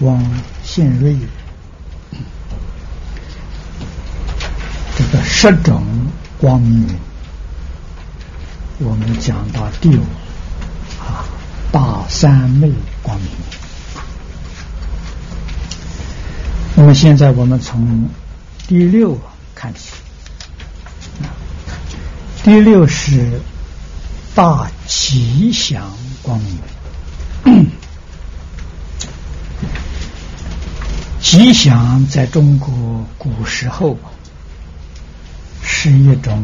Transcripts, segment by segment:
光现瑞，这个十种光明，我们讲到第五啊，大三昧光明。那么现在我们从第六看起，第六是大吉祥光明。吉祥在中国古时候是一种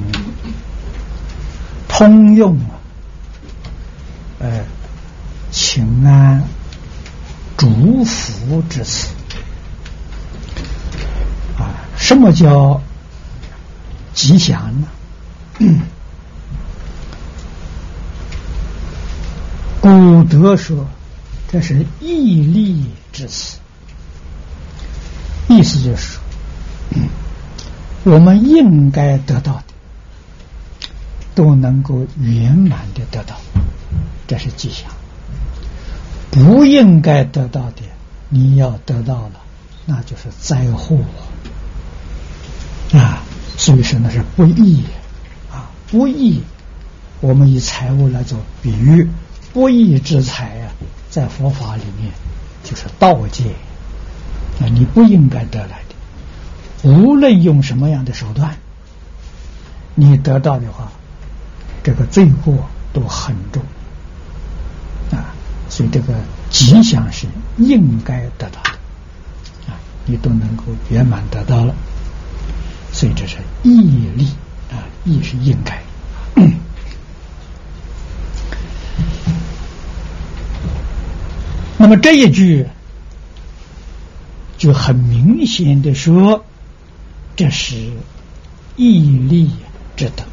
通用呃请安祝福之词。啊什么叫吉祥呢？古德说，这是义利之词，思就是说，我们应该得到的，都能够圆满的得到，这是吉祥；不应该得到的，你要得到了，那就是灾祸。啊，所以说那是不义。啊，不义。我们以财物来做比喻，不义之财啊，在佛法里面就是盗戒。啊，你不应该得来的。无论用什么样的手段，你得到的话，这个罪过都很重啊。所以这个吉祥是应该得到的啊，你都能够圆满得到了。所以这是义利啊，义是应该。那么这一句就很明显的说，这是毅力之德，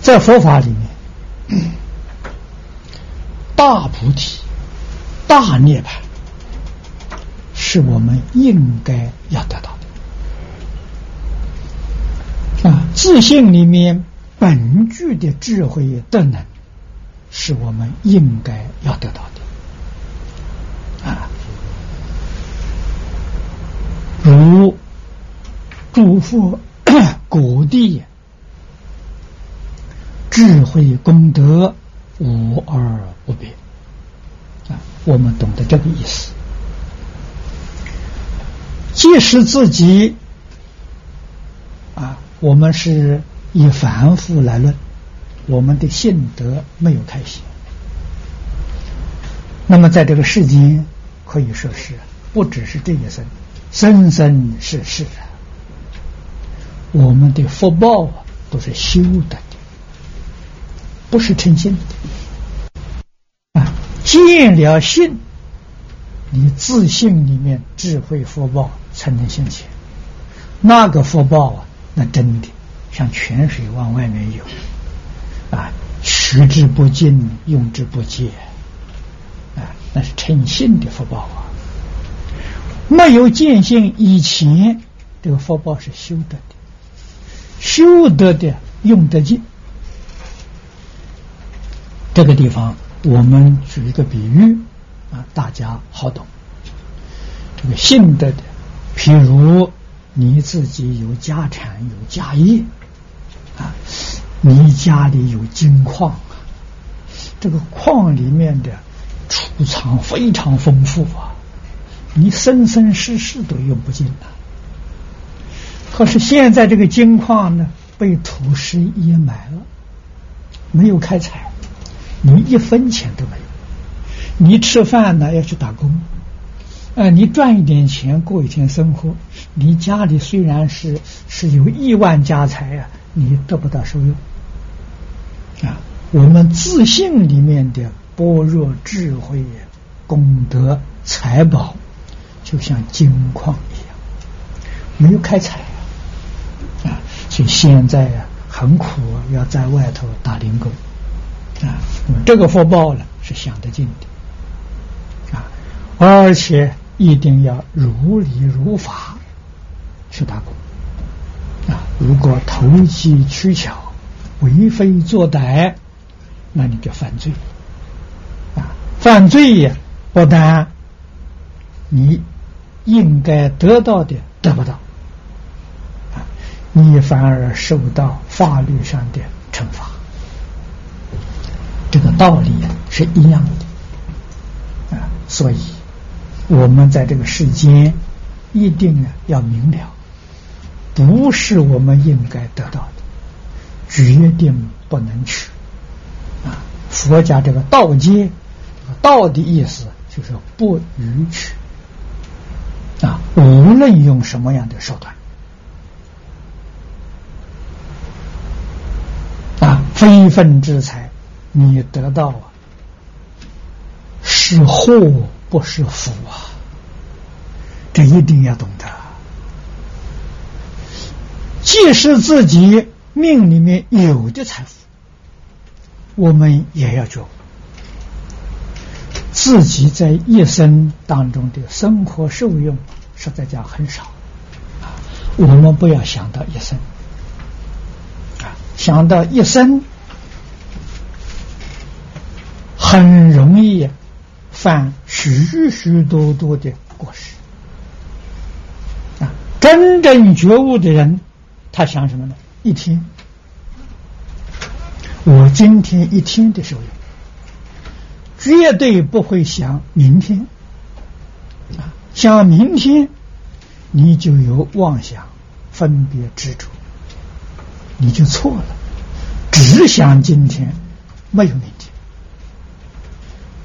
在佛法里面，大菩提、大涅槃是我们应该要得到的。啊，自信里面本具的智慧德能，是我们应该要得到的。啊，如诸佛果地智慧功德无二无别。啊，我们懂得这个意思。即使自己啊。我们是以凡夫来论，我们的性德没有开显。那么在这个世间，可以说是不只是这一生，生生世世啊，我们的福报啊都是修的，不是诚心的啊。见了性，你自信里面智慧福报才能现前，那个福报啊。那真的像泉水往外面涌啊，取之不尽，用之不竭啊，那是诚信的福报啊。没有见性以前，这个福报是修得的，修得的用得尽。这个地方我们举一个比喻啊，大家好懂。这个信德的，譬如。你自己有家产有家业啊，你家里有金矿，这个矿里面的储藏非常丰富啊，你生生世世都用不尽的。可是现在这个金矿呢，被土石掩埋了，没有开采，你一分钱都没有。你吃饭呢要去打工。呃，你赚一点钱过一天生活，你家里虽然是是有亿万家财呀，你得不到收用啊。我们自信里面的般若智慧、功德、财宝，就像金矿一样，没有开采啊。所以现在啊，很苦，要在外头打零工啊。这个福报呢，是享得尽的啊，而且。一定要如理如法去打工啊！如果投机取巧、为非作歹，那你就犯罪啊！犯罪呀，不但你应该得到的得不到啊，你反而受到法律上的惩罚。这个道理是一样的啊，所以。我们在这个世间，一定啊要明了，不是我们应该得到的，决定不能取。啊，佛家这个道界，道的意思就是不予取。啊，无论用什么样的手段，啊，非分之财，你得到啊，是祸。不是福啊！这一定要懂得。即使自己命里面有的财富，我们也要觉悟，自己在一生当中的生活受用实在讲很少啊。我们不要想到一生啊，想到一生很容易。犯许许多多的过失啊！真正觉悟的人，他想什么呢？一天，我今天一天的受用，绝对不会想明天啊！想明天，你就有妄想、分别、执着，你就错了。只想今天，没有明天。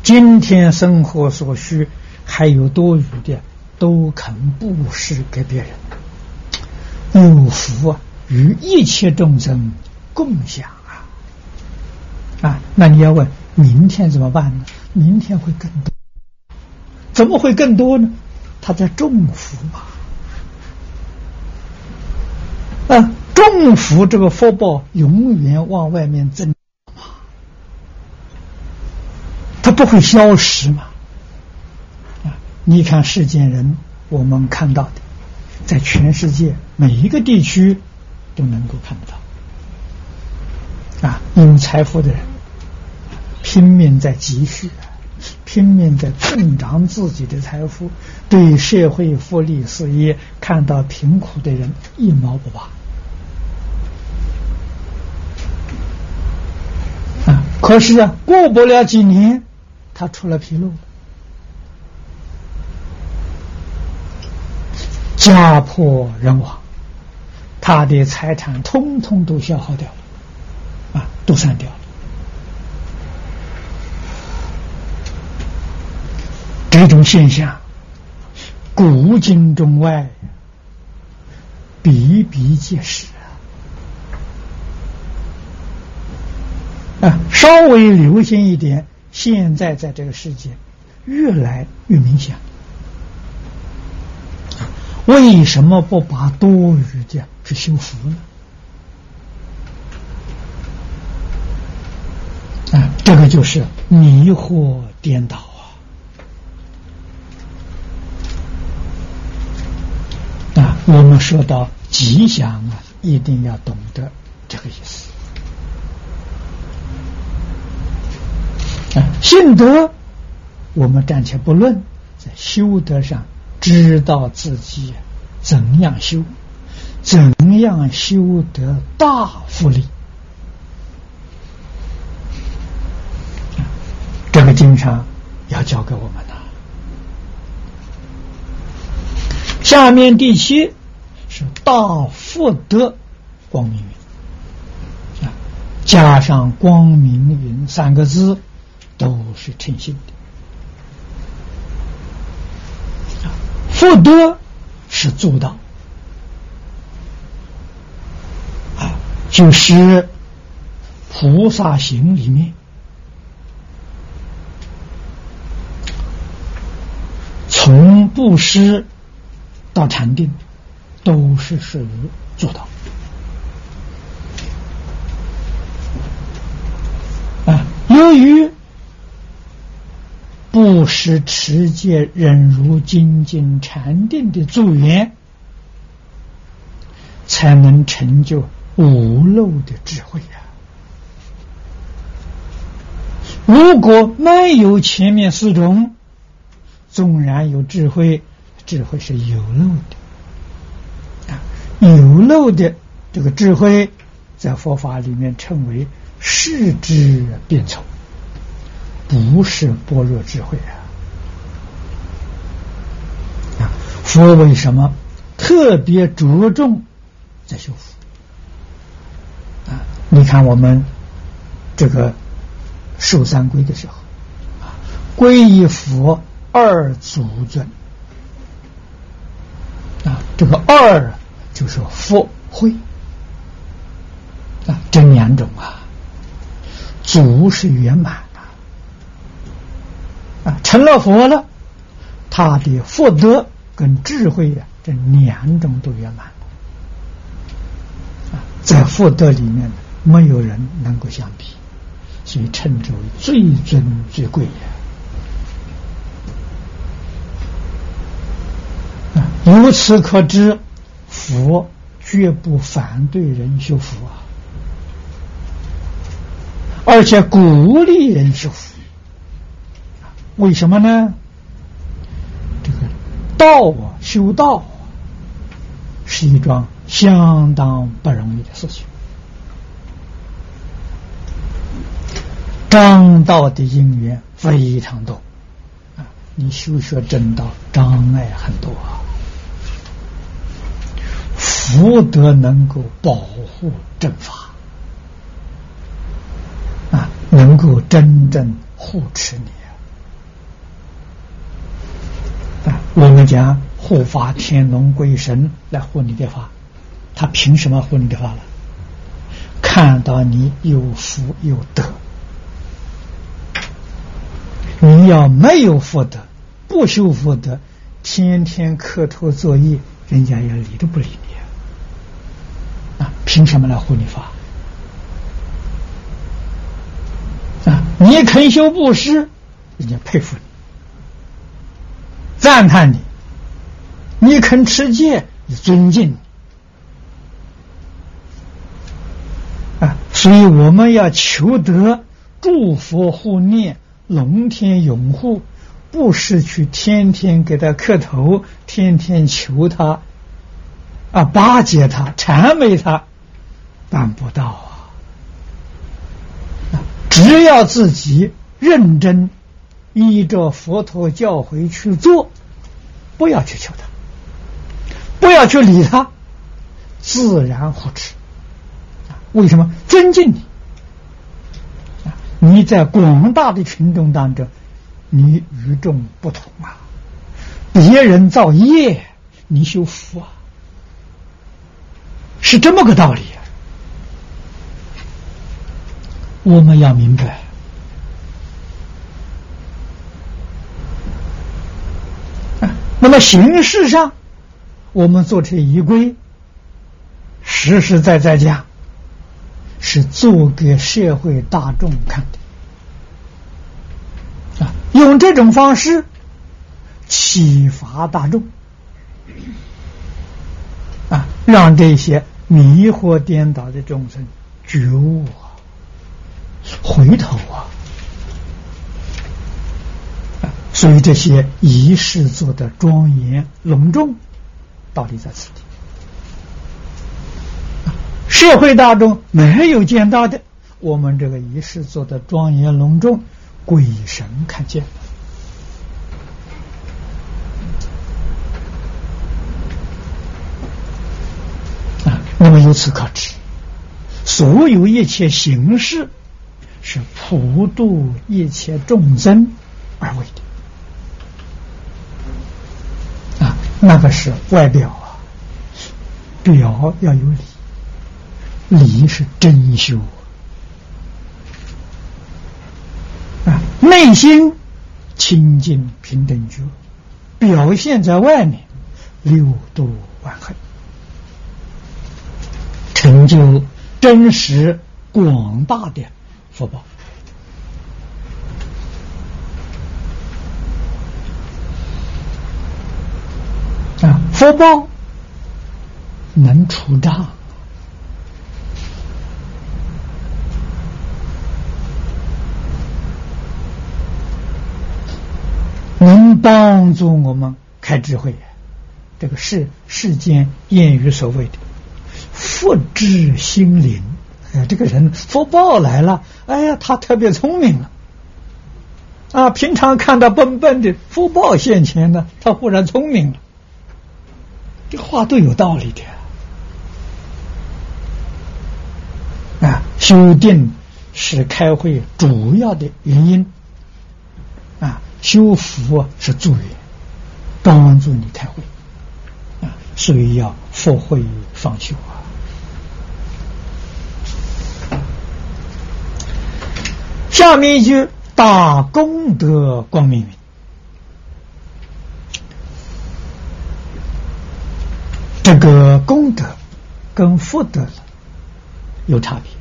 今天生活所需，还有多余的，都肯布施给别人，有福啊，与一切众生共享啊！啊，那你要问明天怎么办呢？明天会更多，怎么会更多呢？他在种福嘛，啊，种福这个福报永远往外面增。它不会消失嘛？啊，你看世间人，我们看到的，在全世界每一个地区都能够看得到。啊，有财富的人拼命在积蓄，拼命在增长自己的财富，对社会福利事业看到贫苦的人一毛不拔。啊，可是啊，过不了几年。他出了纰漏，家破人亡，他的财产通通都消耗掉了，啊，都散掉了。这种现象，古今中外比比皆是啊！啊，稍微留心一点。现在在这个世界越来越明显，为什么不把多余的去修福呢？啊，这个就是迷惑颠倒啊！啊，我们说到吉祥啊，一定要懂得这个意思。啊信德，我们暂且不论，在修德上知道自己怎样修，怎样修得大福利。这个经常要教给我们的。下面第七是大福德光明云啊，加上光明云三个字。都是称心的，福德是做到啊，就是菩萨行里面，从布施到禅定，都是属于做到啊，由于。不失持戒、忍辱、精进、禅定的助缘，才能成就无漏的智慧呀。如果没有前面四种，纵然有智慧，智慧是有漏的，有漏的这个智慧，在佛法里面称为世智变丑，不是般若智慧啊。佛为什么特别着重在修复？啊，你看我们这个。受三归的时候，啊，皈依佛二祖尊，啊，这个二就是佛慧，啊，这两种啊，祖是圆满的，啊，成了佛了，他的福德跟智慧呀，这两种都圆满啊，在福德里面，没有人能够相比。所以称之为最尊最贵呀！啊，由此可知，佛绝不反对人修福啊，而且鼓励人修福。为什么呢？这个道啊，修道是一桩相当不容易的事情。正道的因缘非常多啊！你修学正道障碍很多啊，福德能够保护正法啊，能够真正护持你啊！我们讲护法天龙鬼神来护你的法，他凭什么护你的法了？看到你有福有德。你要没有福德，不修福德，天天磕头作业，人家也理都不理啊！凭什么来护你法？啊！你肯修布施，人家佩服你，赞叹你；你肯持戒，尊敬你。啊！所以我们要求得祝福护念。龙天拥护，不是去天天给他磕头，天天求他，啊，巴结他，谄媚他，办不到啊！只要自己认真依着佛陀教诲去做，不要去求他，不要去理他，自然护持。为什么尊敬你？你在广大的群众当中，你与众不同啊！别人造业，你修福啊，是这么个道理！我们要明白。那么形式上，我们做这仪规，实实在在讲。是做给社会大众看的啊！用这种方式启发大众，让这些迷惑颠倒的众生觉悟啊，回头啊！所以这些仪式做的庄严隆重，道理在此地。社会大众没有见到的，我们这个仪式做的庄严隆重，鬼神看见啊。那么由此可知，所有一切形式是普度一切众生而为的啊。那个是外表啊，表要有理。理是真修啊，内心清净平等觉，表现在外面六度万恒，成就真实广大的福报。啊福报能出账能帮助我们开智慧这个世世间谚语所谓的福至心灵”。哎，这个人福报来了，哎呀，他特别聪明了。啊，平常看到笨笨的，福报现前呢，他忽然聪明了。这话都有道理的。啊，修定是开会主要的原因。啊，修福是助缘，帮助你开会。啊，所以要佛慧方修啊。下面一句大功德光明云。这个功德跟福德有差别。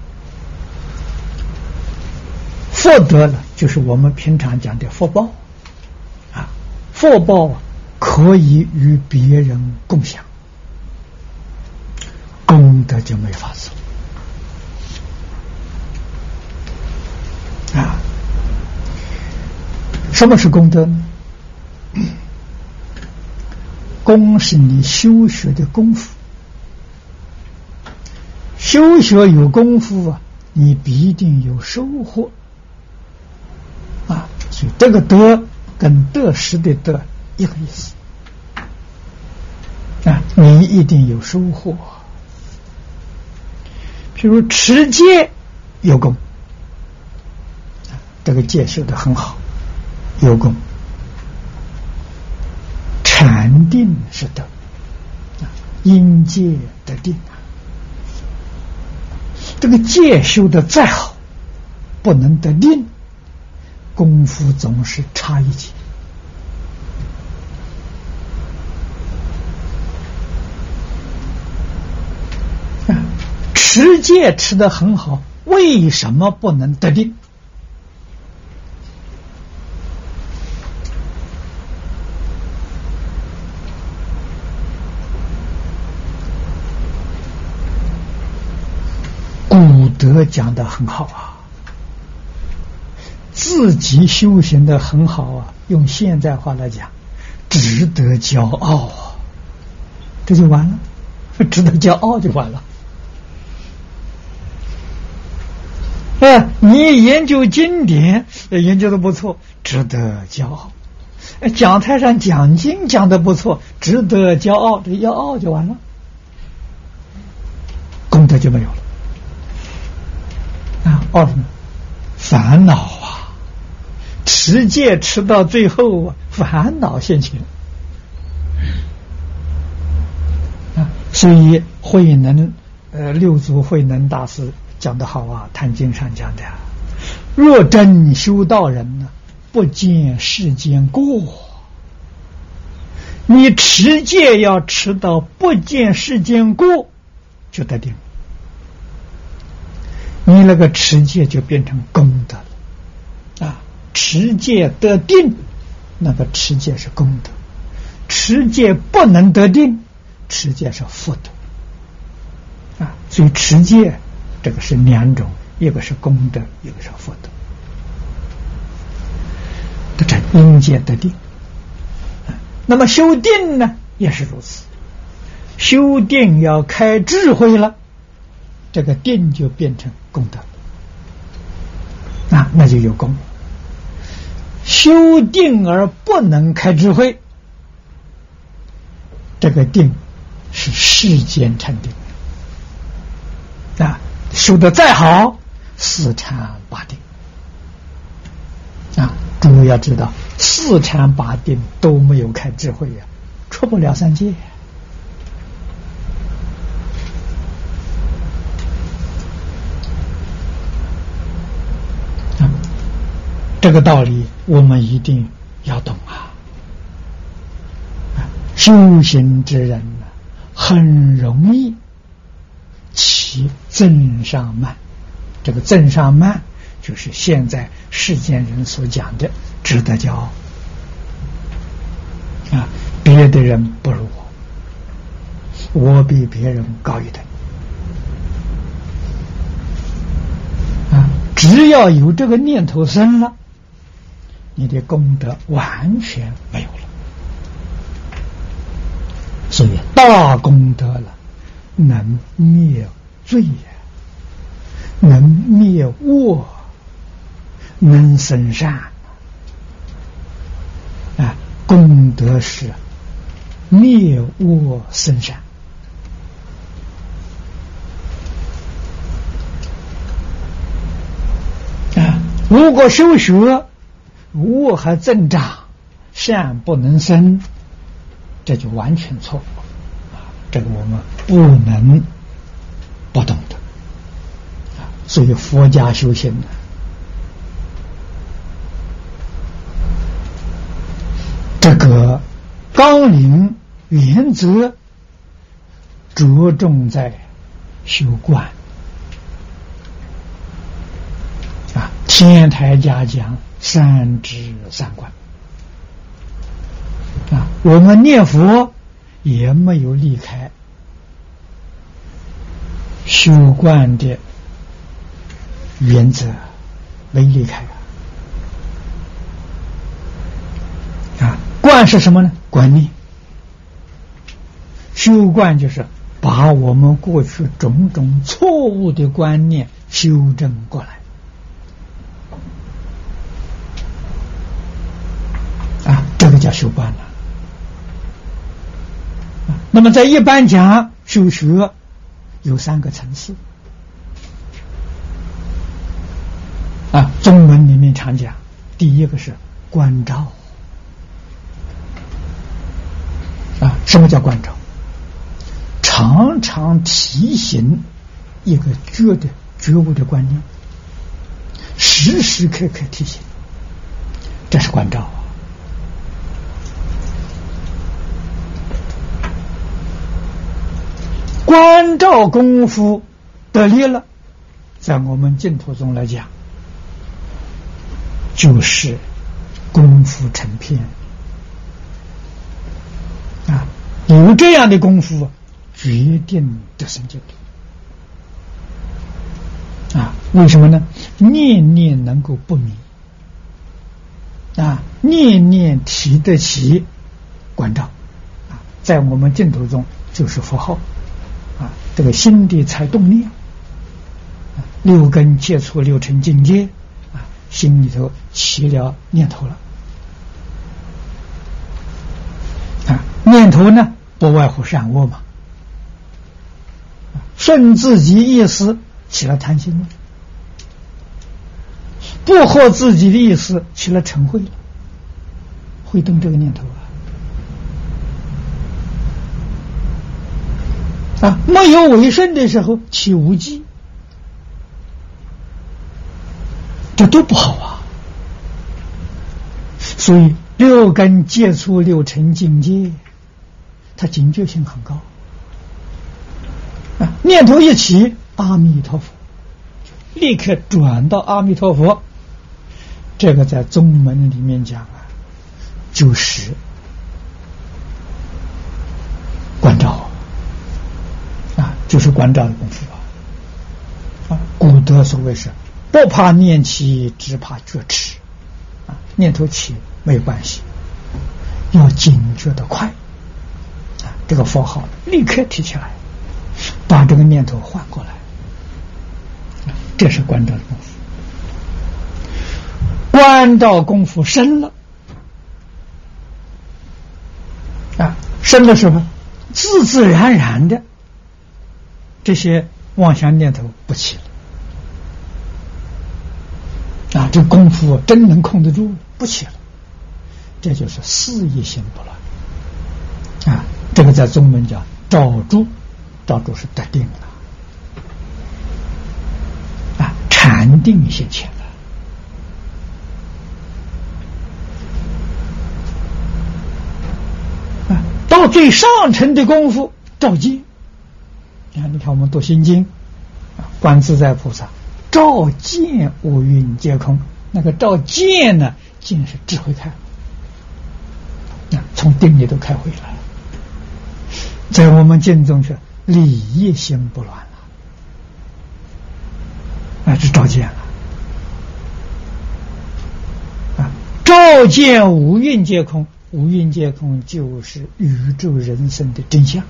福德呢，就是我们平常讲的福报啊，福报可以与别人共享，功德就没法子什么是功德呢？功是你修学的功夫，修学有功夫啊，你必定有收获啊。所以这个得跟得失的得一个意思啊，你一定有收获。譬如持戒有功，这个戒修的很好，有功。禅定是得，因戒得定。这个戒修的再好，不能得定，功夫总是差一截。持戒持的很好，为什么不能得定？德讲的很好啊，自己修行的很好啊，用现在话来讲，值得骄傲啊，这就完了，值得骄傲就完了。哎，你研究经典研究的不错，值得骄傲；讲台上讲经讲的不错，值得骄傲，这骄傲就完了，功德就没有了。哦，烦恼啊！持戒持到最后啊，烦恼现前啊。所以慧能呃六祖慧能大师讲的好啊，《坛经》上讲的：若真修道人呢，不见世间过。你持戒要持到不见世间过，就得定。你那个持戒就变成功德了啊！持戒得定，那个持戒是功德；持戒不能得定，持戒是福德啊！所以持戒这个是两种，一个是功德，一个是福德。得成因戒得定，那么修定呢也是如此，修定要开智慧了。这个定就变成功德，啊，那就有功。修定而不能开智慧，这个定是世间禅定啊，修的再好，四禅八定啊，诸位要知道，四禅八定都没有开智慧呀，出不了三界。这个道理我们一定要懂啊！修行之人呢，很容易起增上慢。这个增上慢，就是现在世间人所讲的值得骄傲啊！别的人不如我，我比别人高一等。啊，只要有这个念头生了，你的功德完全没有了。所以大功德了，能灭罪呀，能灭恶，能生善啊！功德是灭恶生善啊！如果修学恶还增长，善不能生。这就完全错误啊！这个我们不能不懂的！所以佛家修行呢，这个纲领原则着重在修观啊。天台家讲三知三观。啊，我们念佛也没有离开修观的原则，没离开啊。啊，观是什么呢？观念。修观就是把我们过去种种错误的观念修正过来。啊，这个叫修观了。那么，在一般讲修学有三个层次啊。中文里面常讲，第一个是关照啊。什么叫关照？常常提醒一个觉的觉悟的观念，时时刻刻提醒，这是关照。关照功夫得力了，在我们净土中来讲，就是功夫成片啊！有这样的功夫，决定得生净土啊！为什么呢？念念能够不迷啊，念念提得起关照啊，在我们净土中就是符号。这个心地才动念，六根接触六尘境界，啊，心里头起了念头了，啊，念头呢不外乎善恶嘛，顺自己意思起了贪心了，不合自己的意思起了嗔恚了，会动这个念头。啊，没有为顺的时候起无忌，这都不好啊。所以六根接触六尘境界，他警觉性很高啊。念头一起，阿弥陀佛，立刻转到阿弥陀佛。这个在宗门里面讲啊，就是关照。就是关照的功夫啊！啊，古德所谓是不怕念起，只怕觉迟啊。念头起没有关系，要警觉的快啊！这个佛号立刻提起来，把这个念头换过来，这是关照的功夫。关照功夫深了啊，深的时候自自然然的。这些妄想念头不起了啊！这功夫真能控得住，不起了。这就是四意心不乱啊！这个在中文叫照住，照住是得定了啊，禅定现前了啊！到最上层的功夫，照见。你看，你看，我们读心经，观自在菩萨，照见五蕴皆空。那个照见呢，见是智慧开，啊，从定里头开回来了。在我们经中说，理一心不乱了，那是照见了。啊，照见五蕴皆空，五蕴皆空就是宇宙人生的真相。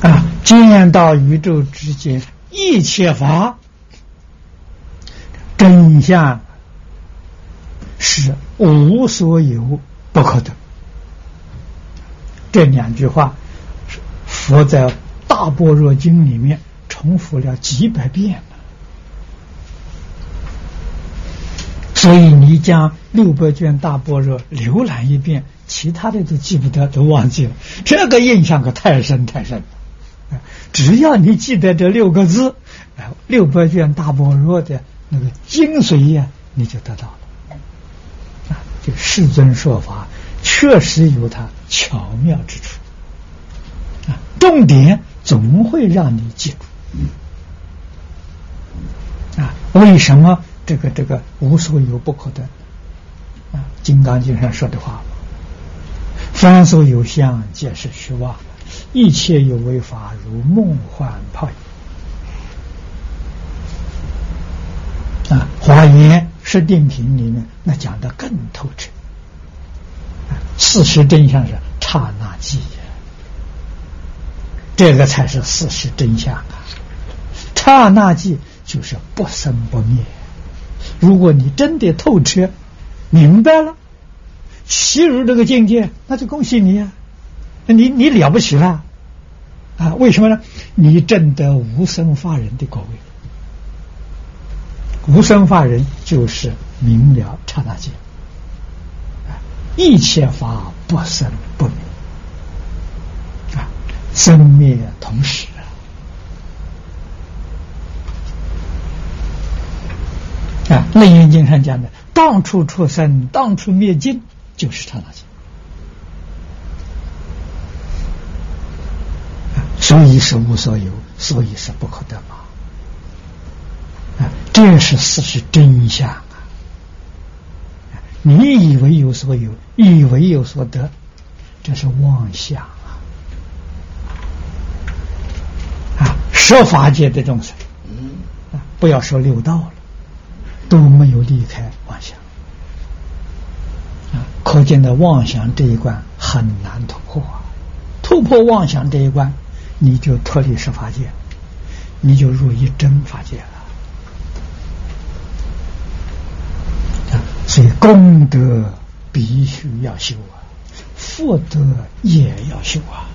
啊，见到宇宙之间一切法真相是无所有不可得。这两句话，佛在《大般若经》里面重复了几百遍了。所以你将六百卷大般若浏览一遍，其他的都记不得，都忘记了。这个印象可太深太深了。啊 只要你记得这六个字，啊，《六百卷大般若的那个精髓呀，你就得到了。啊，这世尊说法确实有它巧妙之处。啊，重点总会让你记住。啊，为什么这个这个无所有不可得？啊，《金刚经》上说的话：“凡所有相，皆是虚妄。”一切有为法，如梦幻泡影。啊，《华严十定品》里面那讲的更透彻。事实真相是刹那即，这个才是事实真相啊！刹那即就是不生不灭。如果你真的透彻明白了，进入这个境界，那就恭喜你呀！你你了不起了啊？为什么呢？你证得无生法人的果位，无生法人就是明了刹那界，一切法不生不灭啊，生灭同时啊。啊，《楞严经》上讲的，当处出生，当处灭尽，就是刹那间。所以是无所有，所以是不可得嘛。啊，这是事实真相啊！你以为有所有，以为有所得，这是妄想啊！啊，十法界的众生，啊，不要说六道了，都没有离开妄想。啊，可见的妄想这一关很难突破啊！突破妄想这一关。你就脱离十法界，你就入一真法界了。所以功德必须要修啊，福德也要修啊。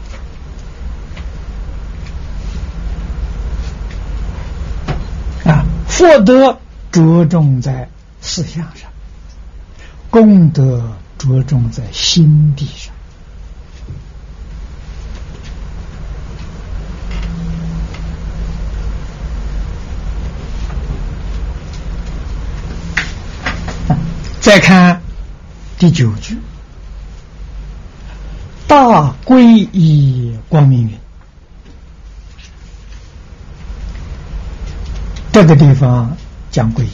啊，福德着重在思想上，功德着重在心地上。再看第九句，大归依光明云。这个地方讲皈依，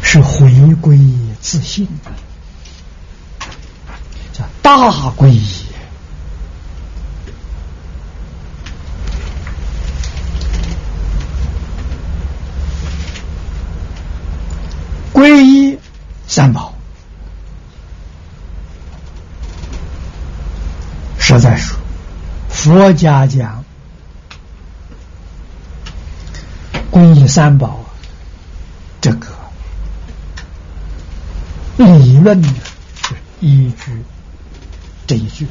是回归自信的，叫大皈依。皈依三宝，实在是，佛家讲皈依三宝，这个理论是依据这一句。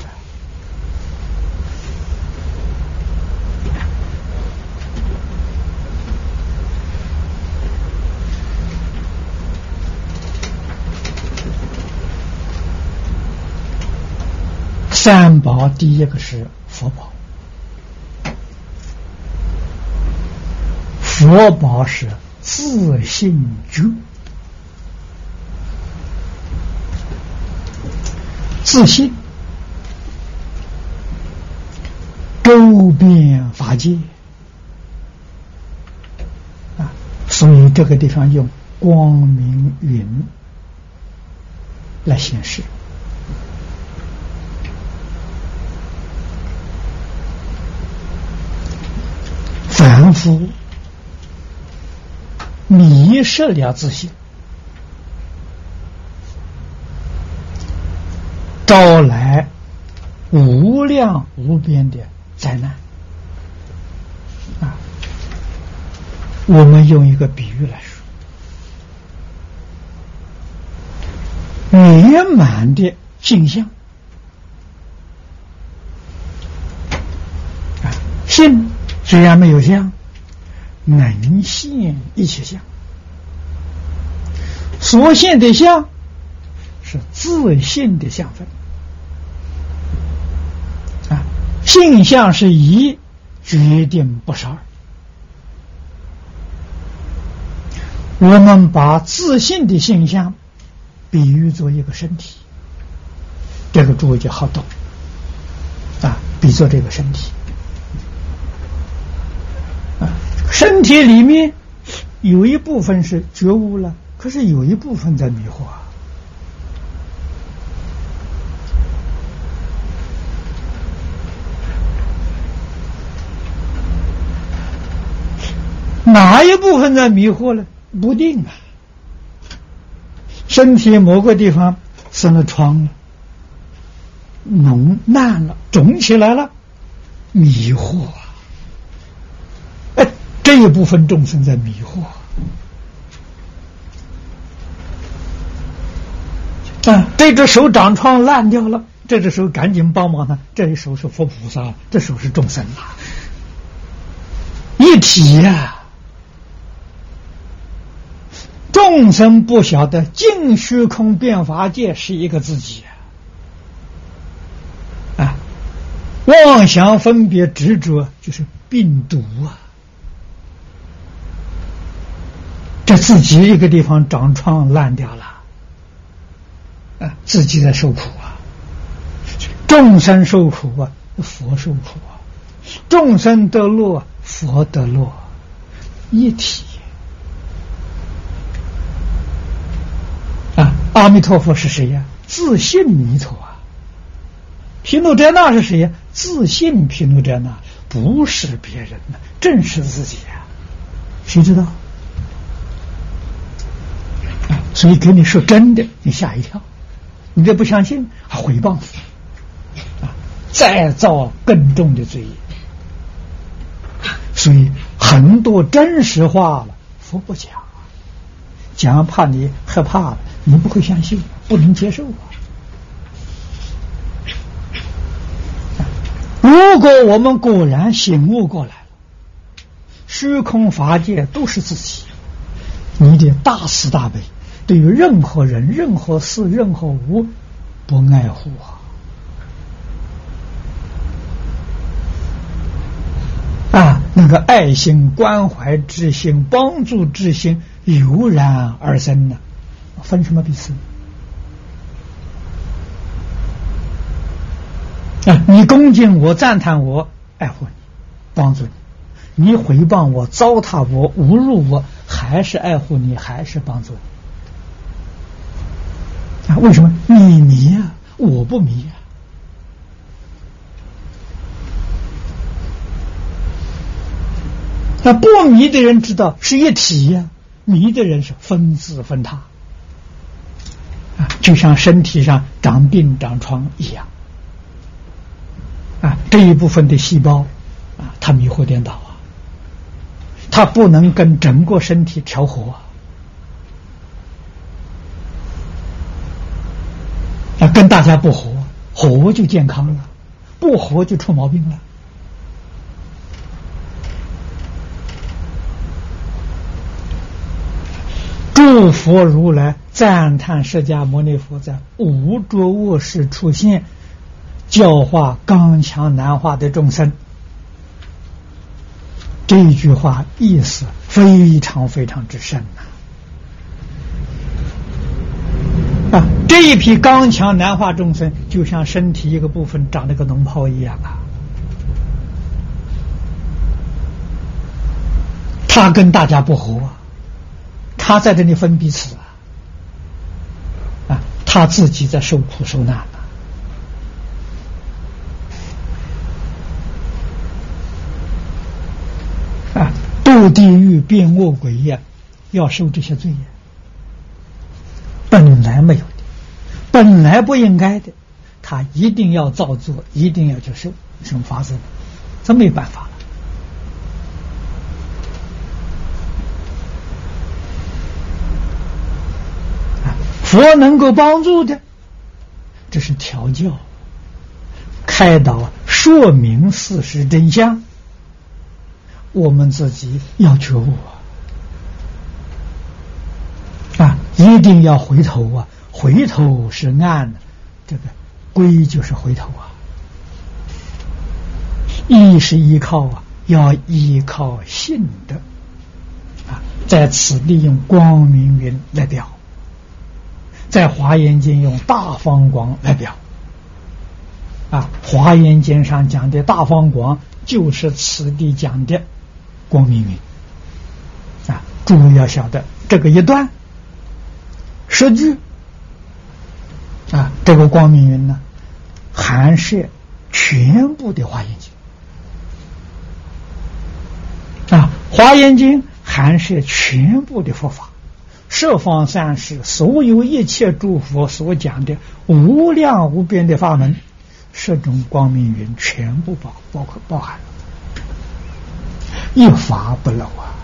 三宝第一个是佛宝，佛宝是自信觉，自信。周遍法界。啊，所以这个地方用光明云来显示。凡夫迷失了自信，招来无量无边的灾难。啊，我们用一个比喻来说，圆满的镜像啊，信。虽然没有相，能现一切相。所现的相是自信的相分啊，性相是一，决定不是二。我们把自信的性相比喻作一个身体，这个诸位就好懂啊，比作这个身体。身体里面有一部分是觉悟了，可是有一部分在迷惑啊。哪一部分在迷惑呢？不定啊。身体某个地方生了疮了，脓烂了，肿起来了，迷惑。这一部分众生在迷惑啊！这只手长疮烂掉了，这只手赶紧帮忙他。这一手是佛菩萨，这手是众生啊，一体呀！众生不晓得净虚空变法界是一个自己啊，妄想分别执着就是病毒啊。这自己一个地方长疮烂掉了，啊，自己在受苦啊，众生受苦啊，佛受苦啊，众生得乐，佛得乐，一体啊！阿弥陀佛是谁呀？自信弥陀啊！毗卢遮那是谁呀？自信毗卢遮那，不是别人呢，正是自己呀！谁知道？所以给你说真的，你吓一跳，你这不相信，还诽谤，啊，再造更重的罪业。所以很多真实话了，佛不讲，讲怕你害怕了，你不会相信，不能接受啊。如果我们果然醒悟过来了，虚空法界都是自己，你的大慈大悲。对于任何人、任何事、任何物，不爱护啊！啊，那个爱心、关怀之心、帮助之心油然而生呢？分什么彼此？啊，你恭敬我、赞叹我、爱护你、帮助你；你回谤我、糟蹋我、侮辱我，还是爱护你，还是帮助你？啊为什么你迷啊？我不迷啊！那不迷的人知道是一体呀，迷的人是分子分他啊，就像身体上长病长疮一样啊，这一部分的细胞啊，它迷惑颠倒啊，它不能跟整个身体调和。啊，跟大家不和，和就健康了，不和就出毛病了。诸佛如来赞叹释迦牟尼佛在无着卧室出现，教化刚强难化的众生。这句话意思非常非常之深呐。啊 这一批刚强难化众生，就像身体一个部分长了个脓泡一样啊。他跟大家不和，他在这里分彼此啊。啊，他自己在受苦受难。啊，堕地狱变恶鬼呀，要受这些罪业，本来没有的，本来不应该的，他一定要造作，一定要去受，什么法子？这没办法了。佛能够帮助的，这是调教、开导、说明事实真相。我们自己要觉悟啊！啊，一定要回头啊！回头是岸，这个归就是回头啊！依是依靠啊，要依靠信德啊！在此利用光明云来表，在华严经用大方光来表啊！华严经上讲的大方光，就是此地讲的。光明云啊，诸位要晓得这个一段十句啊，这个光明云呢，含摄全部的华严经啊，华严经含摄全部的佛法，十方三世所有一切诸佛所讲的无量无边的法门，十种光明云全部包包括包含。一法不漏啊！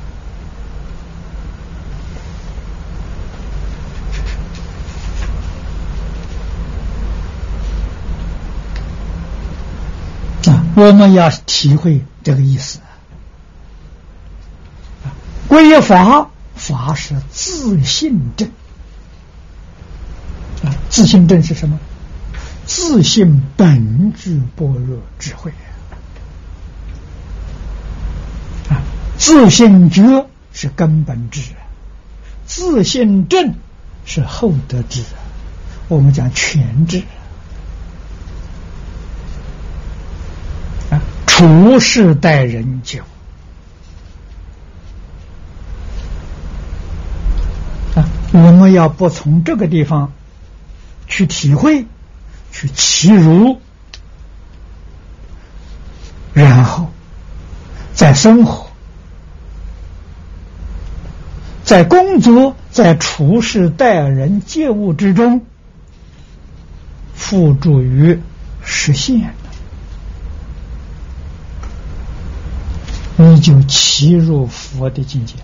啊，我们要体会这个意思啊。归法，法是自信正啊。自信正是什么？自信本具般若智慧啊。自信觉是根本智，自信正是后得智。我们讲全智处事待人就啊，我们要不从这个地方去体会、去启入，然后再生活。在工作、在处事、待人接物之中，付诸于实现你就契入佛的境界。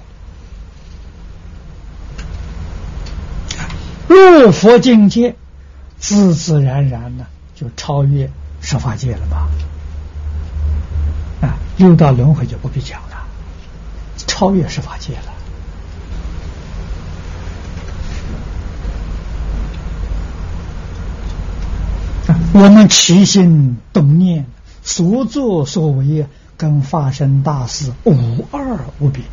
入佛境界，自自然然呢，就超越十法界了吧？啊，六道轮回就不必讲了，超越十法界了。我们起心动念、所作所为，跟发生大事无二无别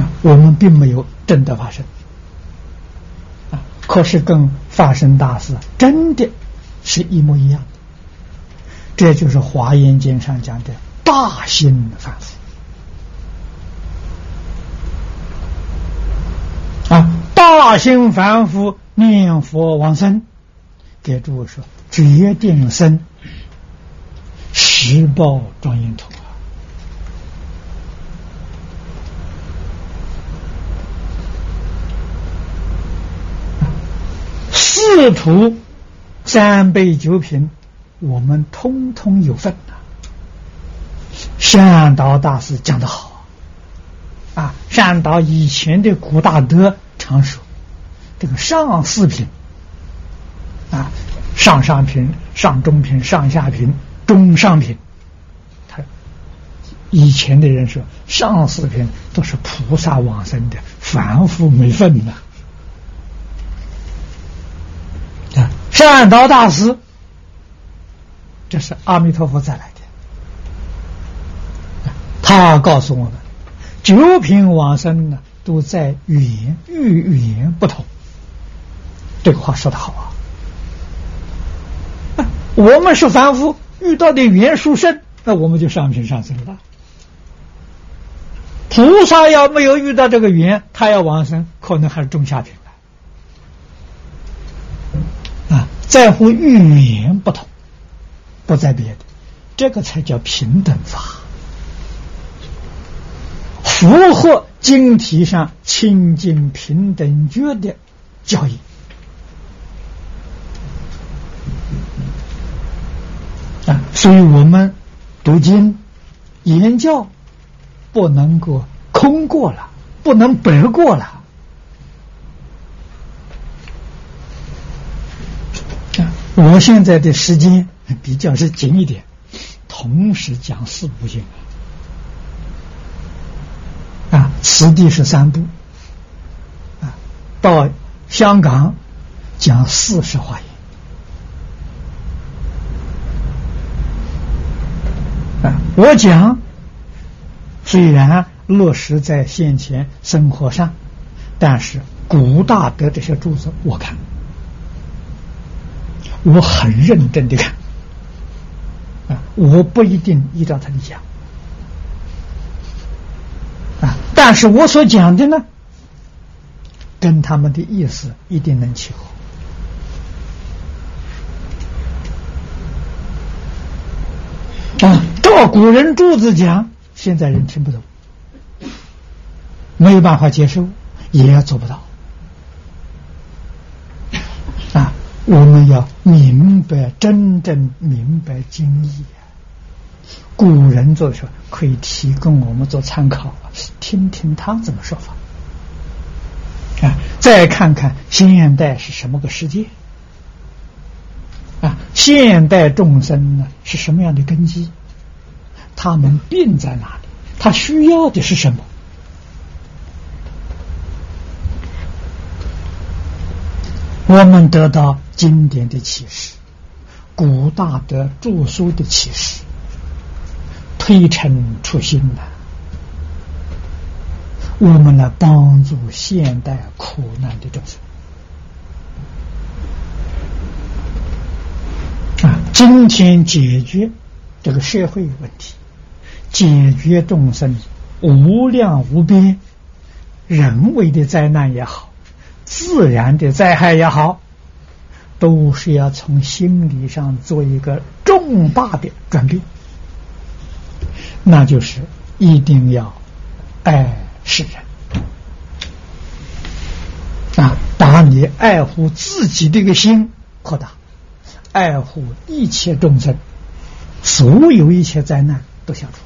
啊！我们并没有真的发生啊，可是跟发生大事真的是一模一样。这就是《华严经》上讲的大心反复啊！大心反复念佛往生。给诸位说，决定生十报庄严土啊，四土三杯九品，我们通通有份呐。善导大师讲的好啊，善导以前的古大德常说，这个上四品。啊，上上品、上中品、上下品、中上品，他以前的人说，上四品都是菩萨往生的，凡夫没份呐。啊，善导大师，这是阿弥陀佛再来的，他告诉我们，九品往生呢，都在语言与语言不同。这个话说的好啊。我们是凡夫，遇到的缘殊胜，那我们就上品上生了。菩萨要没有遇到这个缘，他要往生，可能还是中下品啊在乎语言不同，不在别的，这个才叫平等法，符合经题上清净平等觉的教义。啊！所以我们读经言教不能够空过了，不能白过了。啊我现在的时间比较是紧一点，同时讲四部经啊，此地是三部啊，到香港讲四十话言啊，我讲虽然落实在现前生活上，但是古大德这些著作我看。我很认真的看啊，我不一定依照他的讲啊，但是我所讲的呢，跟他们的意思一定能契合啊。照古人柱子讲，现在人听不懂，没有办法接受，也做不到啊。我们要明白，真正明白经义。古人做说可以提供我们做参考，听听他怎么说法啊。再看看现代是什么个世界啊？现代众生呢是什么样的根基？他们病在哪里？他需要的是什么？我们得到。经典的启示，古大德著书的启示，推陈出新呐。我们来帮助现代苦难的众生啊！今天解决这个社会问题，解决众生无量无边人为的灾难也好，自然的灾害也好。都是要从心理上做一个重大的转变，那就是一定要爱世人啊，把你爱护自己这个心扩大，爱护一切众生，所有一切灾难都消除，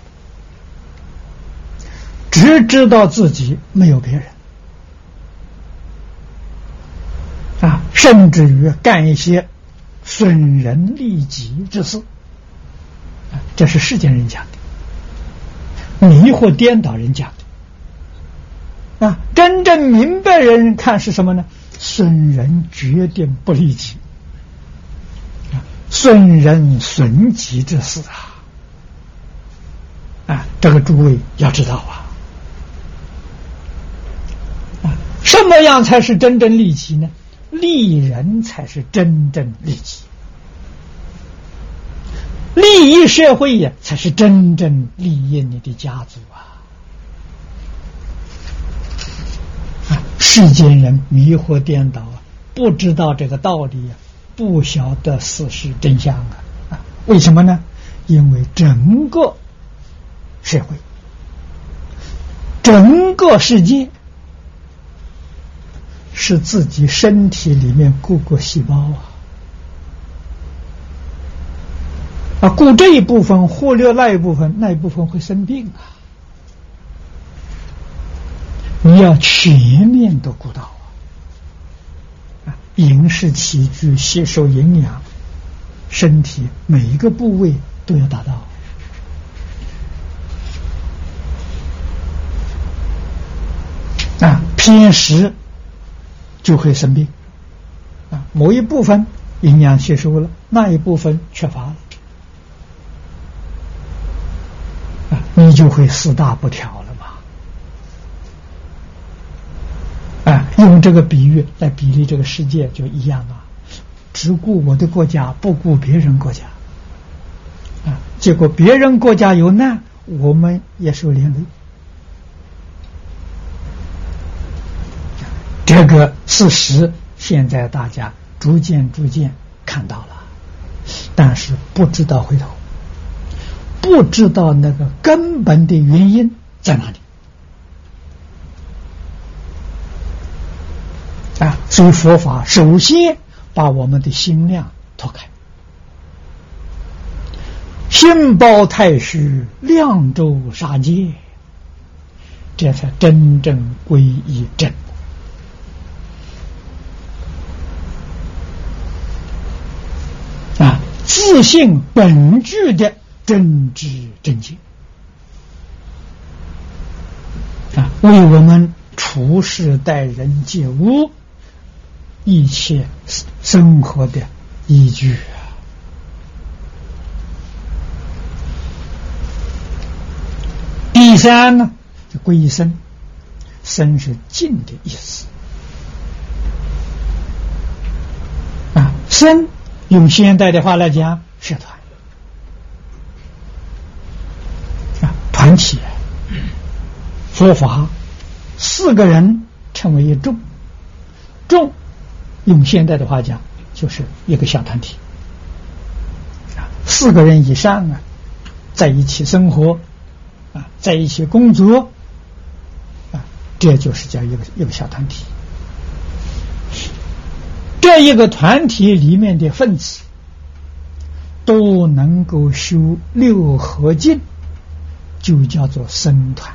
只知道自己没有别人。啊，甚至于干一些损人利己之事，啊，这是世间人讲的，迷惑颠倒人讲的，啊，真正明白人看是什么呢？损人决定不利己，损人损己之事啊，啊，这个诸位要知道啊，怎，么样才是真正利己呢？利人才是真正利己，利益社会呀，才是真正利益你的家族啊！啊，世间人迷惑颠倒啊，不知道这个道理呀，不晓得事实真相啊！啊，为什么呢？因为整个社会，整个世界。是自己身体里面各个细胞啊，啊，顾这一部分，忽略那一部分，那一部分会生病啊。你要全面的顾到啊，饮食起居、吸收营养，身体每一个部位都要达到啊，偏食。就会生病啊！某一部分营养吸收了，那一部分缺乏了啊，你就会四大不调了嘛！啊，用这个比喻来比喻这个世界就一样啊，只顾我的国家，不顾别人国家啊，结果别人国家有难，我们也受连累。这个事实，现在大家逐渐逐渐看到了，但是不知道回头，不知道那个根本的原因在哪里啊！所以佛法首先把我们的心量脱开，心包太虚，量周杀戒，这才真正皈依真。自信本具的真知正见啊，为我们处世待人接物一切生活的依据啊。第三呢，就归身，身是静的意思啊，身。用现代的话来讲，社团啊，团体，佛法，四个人称为一众，众用现代的话讲，就是一个小团体啊，四个人以上啊，在一起生活啊，在一起工作啊，这就是叫一个一个小团体。这一个团体里面的分子都能够修六合敬，就叫做僧团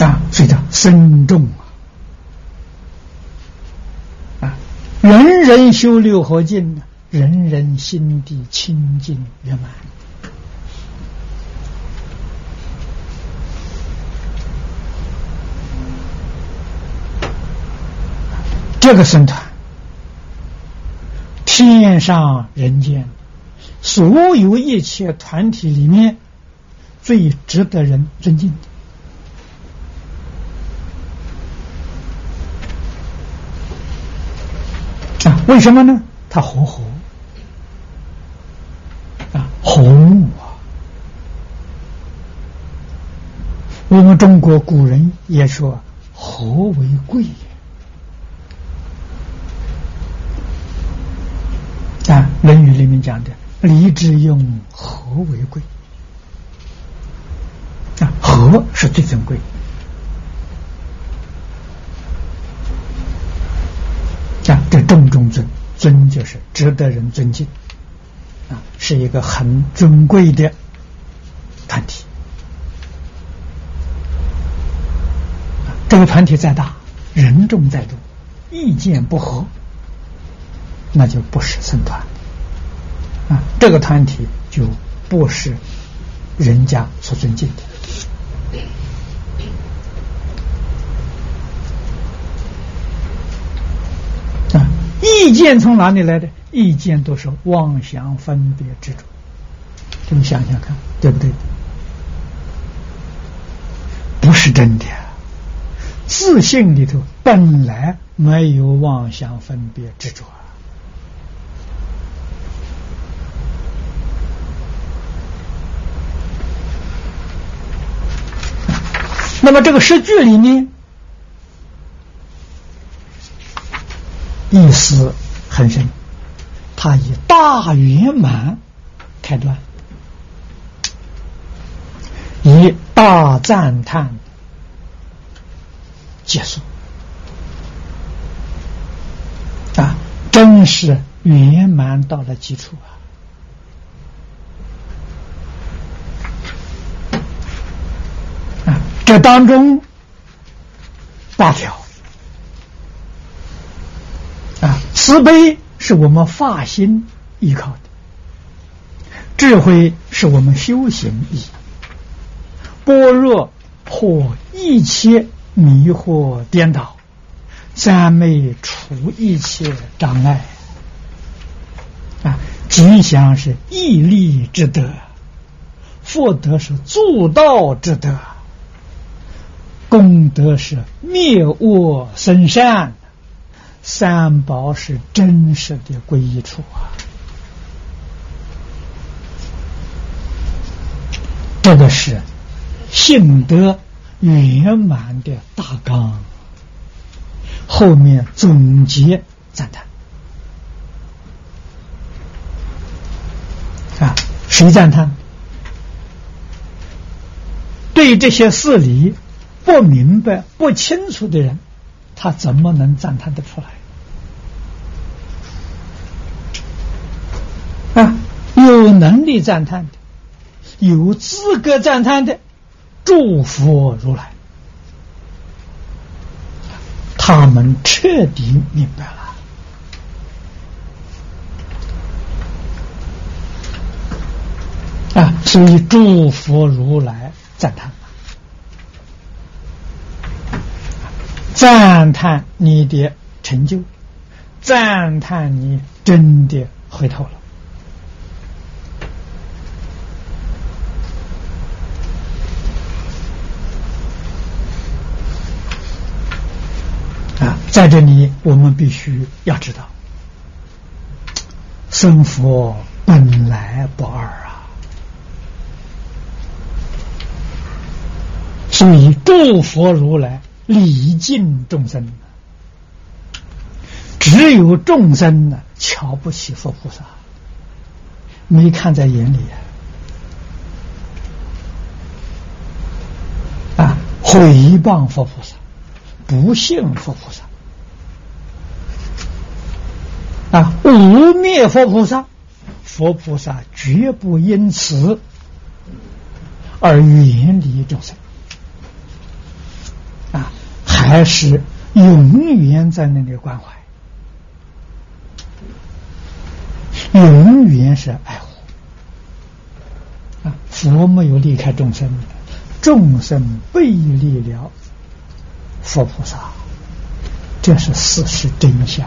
啊，所以叫僧众啊啊，人人修六合敬，人人心地清净圆满。这个僧团，天上人间，所有一切团体里面最值得人尊敬的啊？为什么呢？他活活啊，活物啊！我们中国古人也说：“和为贵。”啊，《论语》里面讲的“礼之用，和为贵”。啊，和是最珍贵。啊，这重中尊，尊就是值得人尊敬。啊，是一个很尊贵的团体。这个团体再大，人众再多，意见不合。那就不是僧团啊，这个团体就不是人家所尊敬的啊。意见从哪里来的？意见都是妄想分别执着，你们想想看，对不对？不是真的，自信里头本来没有妄想分别执着。那么这个诗句里面意思很深，它以大圆满开端，以大赞叹结束，啊，真是圆满到了基础啊！当中八条啊，慈悲是我们发心依靠的，智慧是我们修行意，般若破一切迷惑颠倒，赞美除一切障碍。啊，吉祥是毅力之德，福德是助道之德。功德是灭恶生善，三宝是真实的归依处啊！这个是信德圆满的大纲，后面总结赞叹啊，谁赞叹？对这些事理不明白、不清楚的人，他怎么能赞叹得出来？啊，有能力赞叹的，有资格赞叹的，祝福如来，他们彻底明白了啊，所以祝福如来。赞叹，赞叹你的成就，赞叹你真的回头了啊！在这里，我们必须要知道，生佛本来不二啊。所以，诸佛如来礼敬众生，只有众生呢瞧不起佛菩萨，没看在眼里啊！啊，毁谤佛菩萨，不信佛菩萨，啊，污蔑佛菩萨，佛菩萨绝不因此而远离众生。还是永远在那里关怀，永远是爱护啊！佛没有离开众生，众生背离了佛菩萨，这是事实真相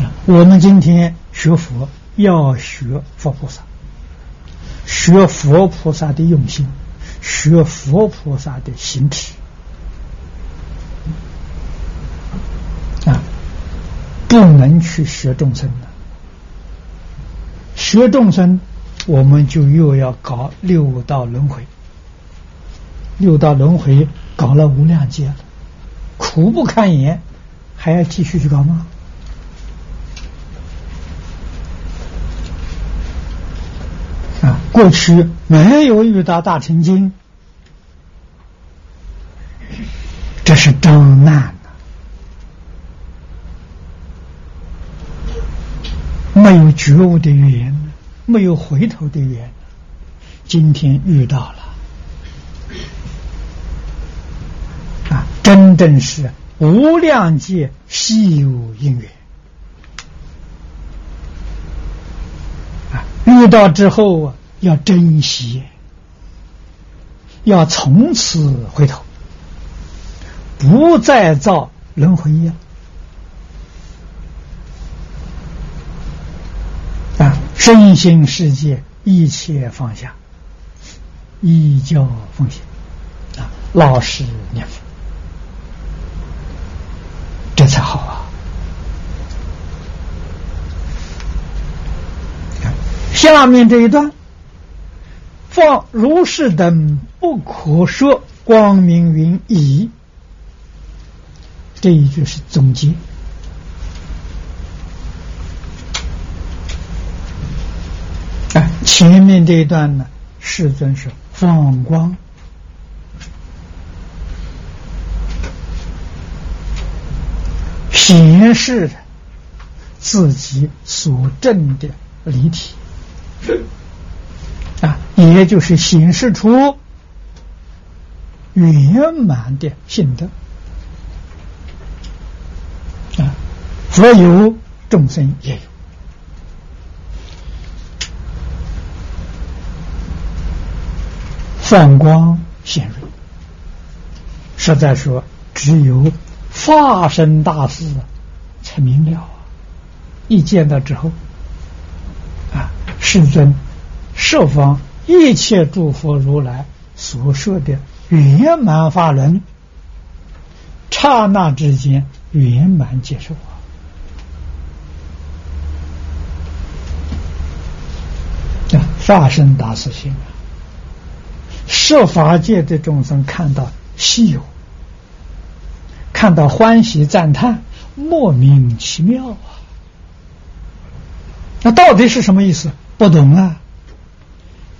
啊！我们今天学佛要学佛菩萨，学佛菩萨的用心。学佛菩萨的行持不能去学众生的。学众生，我们就又要搞六道轮回。六道轮回搞了无量劫了，苦不堪言，还要继续去搞吗？啊过去没有遇到大成经，这是张难没有觉悟的缘，没有回头的缘，今天遇到了，啊，真正是无量界稀有因缘，啊，遇到之后啊。要珍惜，要从此回头，不再造轮回业啊！身心世界一切放下，依教奉行啊！老实念佛，这才好啊！下面这一段。放如是等不可说光明云已，这一句是总结。啊，前面这一段呢，世尊是放光，显示自己所证的离体。啊，也就是显示出圆满的性德。啊，佛有众生也有，放光显锐，实在说，只有化身大师才明了啊！一见到之后，啊，世尊。设方一切诸佛如来所说的圆满法轮，刹那之间圆满接受啊！化身大师心，设法界的众生看到稀有，看到欢喜赞叹，莫名其妙啊！那到底是什么意思？不懂啊？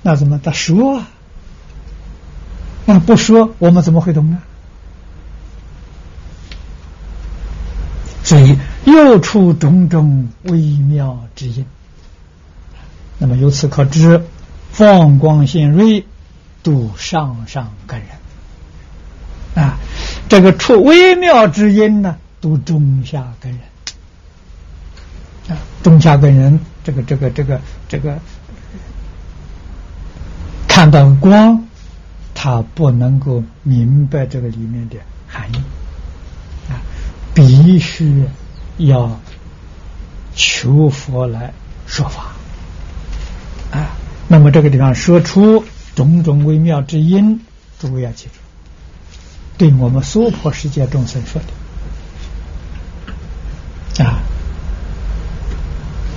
那怎么他说啊？那不说，我们怎么会懂呢？所以又出种种微妙之音。那么由此可知，放光显锐，度上上根人啊。这个出微妙之音呢，度中下根人啊。中下根人，这个这个这个这个，看到光，他不能够明白这个里面的含义啊，必须要求佛来说法。啊，那么这个地方说出种种微妙之音，诸位要记住，对我们娑婆世界众生说的啊。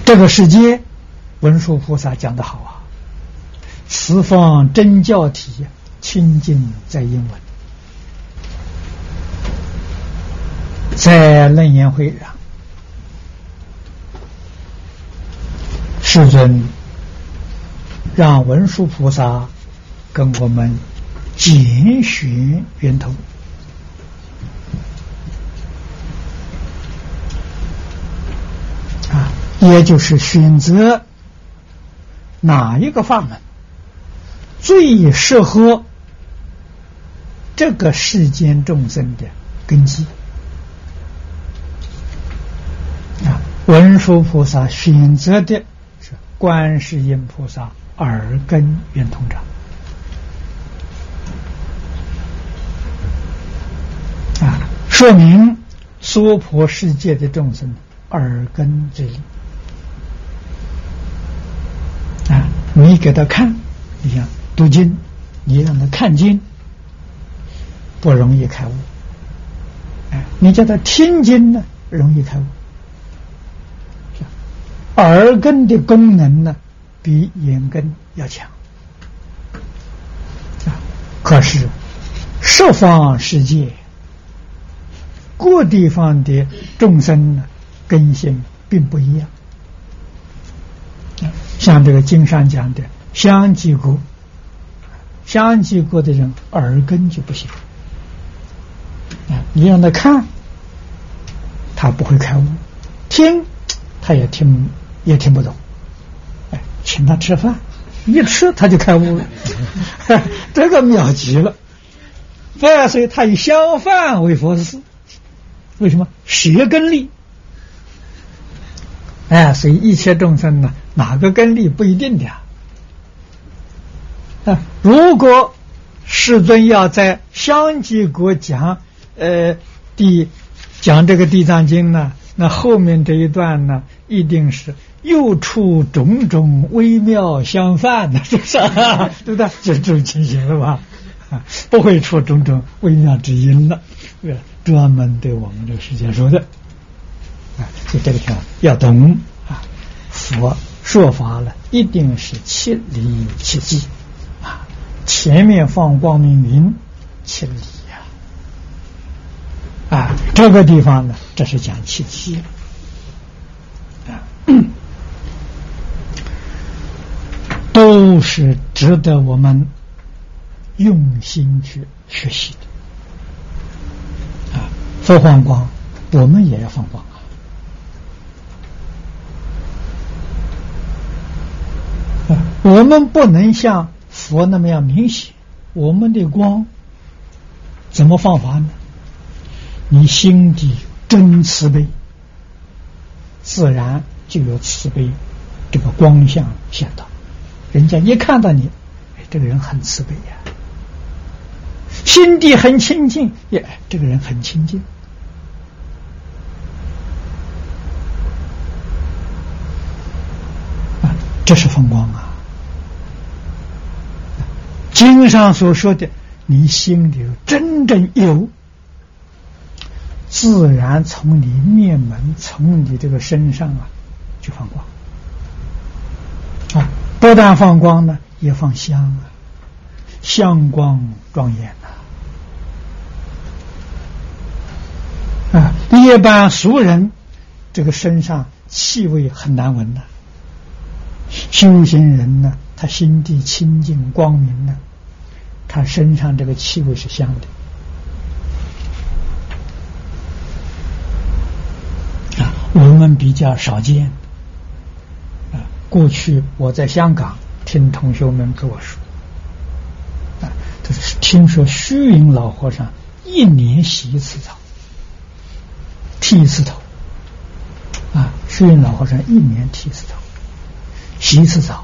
这个世界，文殊菩萨讲的好啊，十方真教体清净在英文，在楞严会上，世尊。让文殊菩萨跟我们拣选源头啊，也就是选择哪一个法门最适合这个世间众生的根基啊。文殊菩萨选择的是观世音菩萨。耳根圆通者说明娑婆世界的众生耳根之力啊，你给他看，你像读经，你让他看经，不容易开悟。哎，你叫他听经呢，容易开悟。耳根的功能呢？比眼根要强啊！可是十方世界各地方的众生呢，根性并不一样。像这个经上讲的香积国，香积国的人耳根就不行啊！你让他看，他不会开悟；听，他也听也听不懂。哎请他吃饭，一吃他就开悟了，这个妙极了。所以他以香饭为佛事，为什么？舌根力。哎，所以一切众生呢，哪个根力不一定的啊？如果世尊要在香积国讲呃地讲这个地藏经呢，那后面这一段呢，一定是。又出种种微妙相犯的，是不是？对不对？就这种情形了吧？啊，不会出种种微妙之音了。专门对我们这个世界说的。啊，就这个地方要懂啊。佛说法了，一定是七理切机啊。前面放光明明，七理呀。啊，这个地方呢，这是讲切机啊。都是值得我们用心去学习的！不放光，我们也要放光啊！我们不能像佛那么样明显，我们的光怎么放法呢？你心底真慈悲，自然就有慈悲这个光相现到。人家一看到你，哎，这个人很慈悲呀，心地很清净，耶，这个人很清净这是风光啊。经上所说的，你心里真正有，自然从你面门，从你这个身上啊，就放光啊。不但放光呢，也放香啊！香光庄严呐！啊，一般俗人这个身上气味很难闻的，修行人呢，他心地清净光明呢，他身上这个气味是香的啊，我们比较少见啊。过去我在香港听同学们跟我说啊。听说虚云老和尚一年洗一次澡，剃一次头，啊，虚云老和尚一年剃一次头，洗一次澡，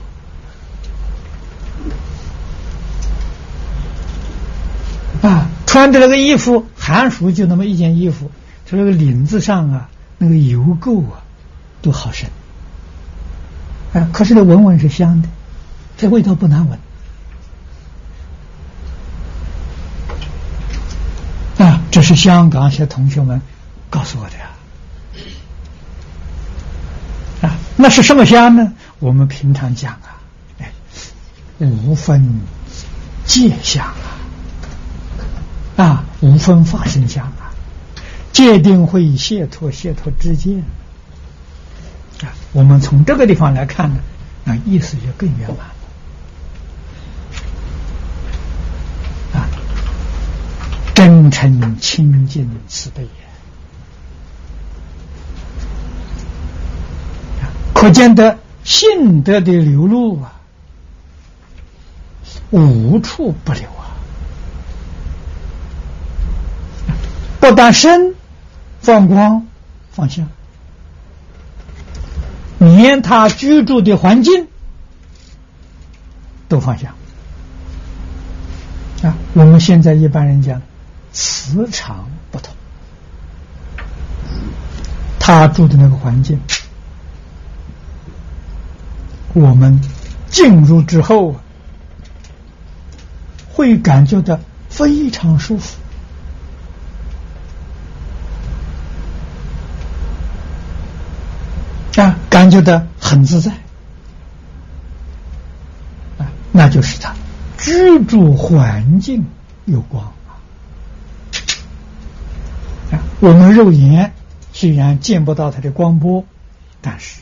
啊，穿的那个衣服，寒暑就那么一件衣服，他那个领子上啊，那个油垢啊，都好深，啊，可是那闻闻是香的，这味道不难闻。啊这是香港一些同学们告诉我的呀，啊，那是什么香呢？我们平常讲啊，哎，无分界相啊，啊，无分法身相啊，界定会解脱，解脱之见啊。我们从这个地方来看呢，那意思就更圆满了啊。真诚清净慈悲，可见得性德的流露啊，无处不流啊！不但身放光放相，连他居住的环境都放下啊！我们现在一般人讲。磁场不同，他住的那个环境，我们进入之后会感觉到非常舒服。啊，感觉到很自在。啊，那就是他居住环境有光。啊。我们肉眼虽然见不到它的光波，但是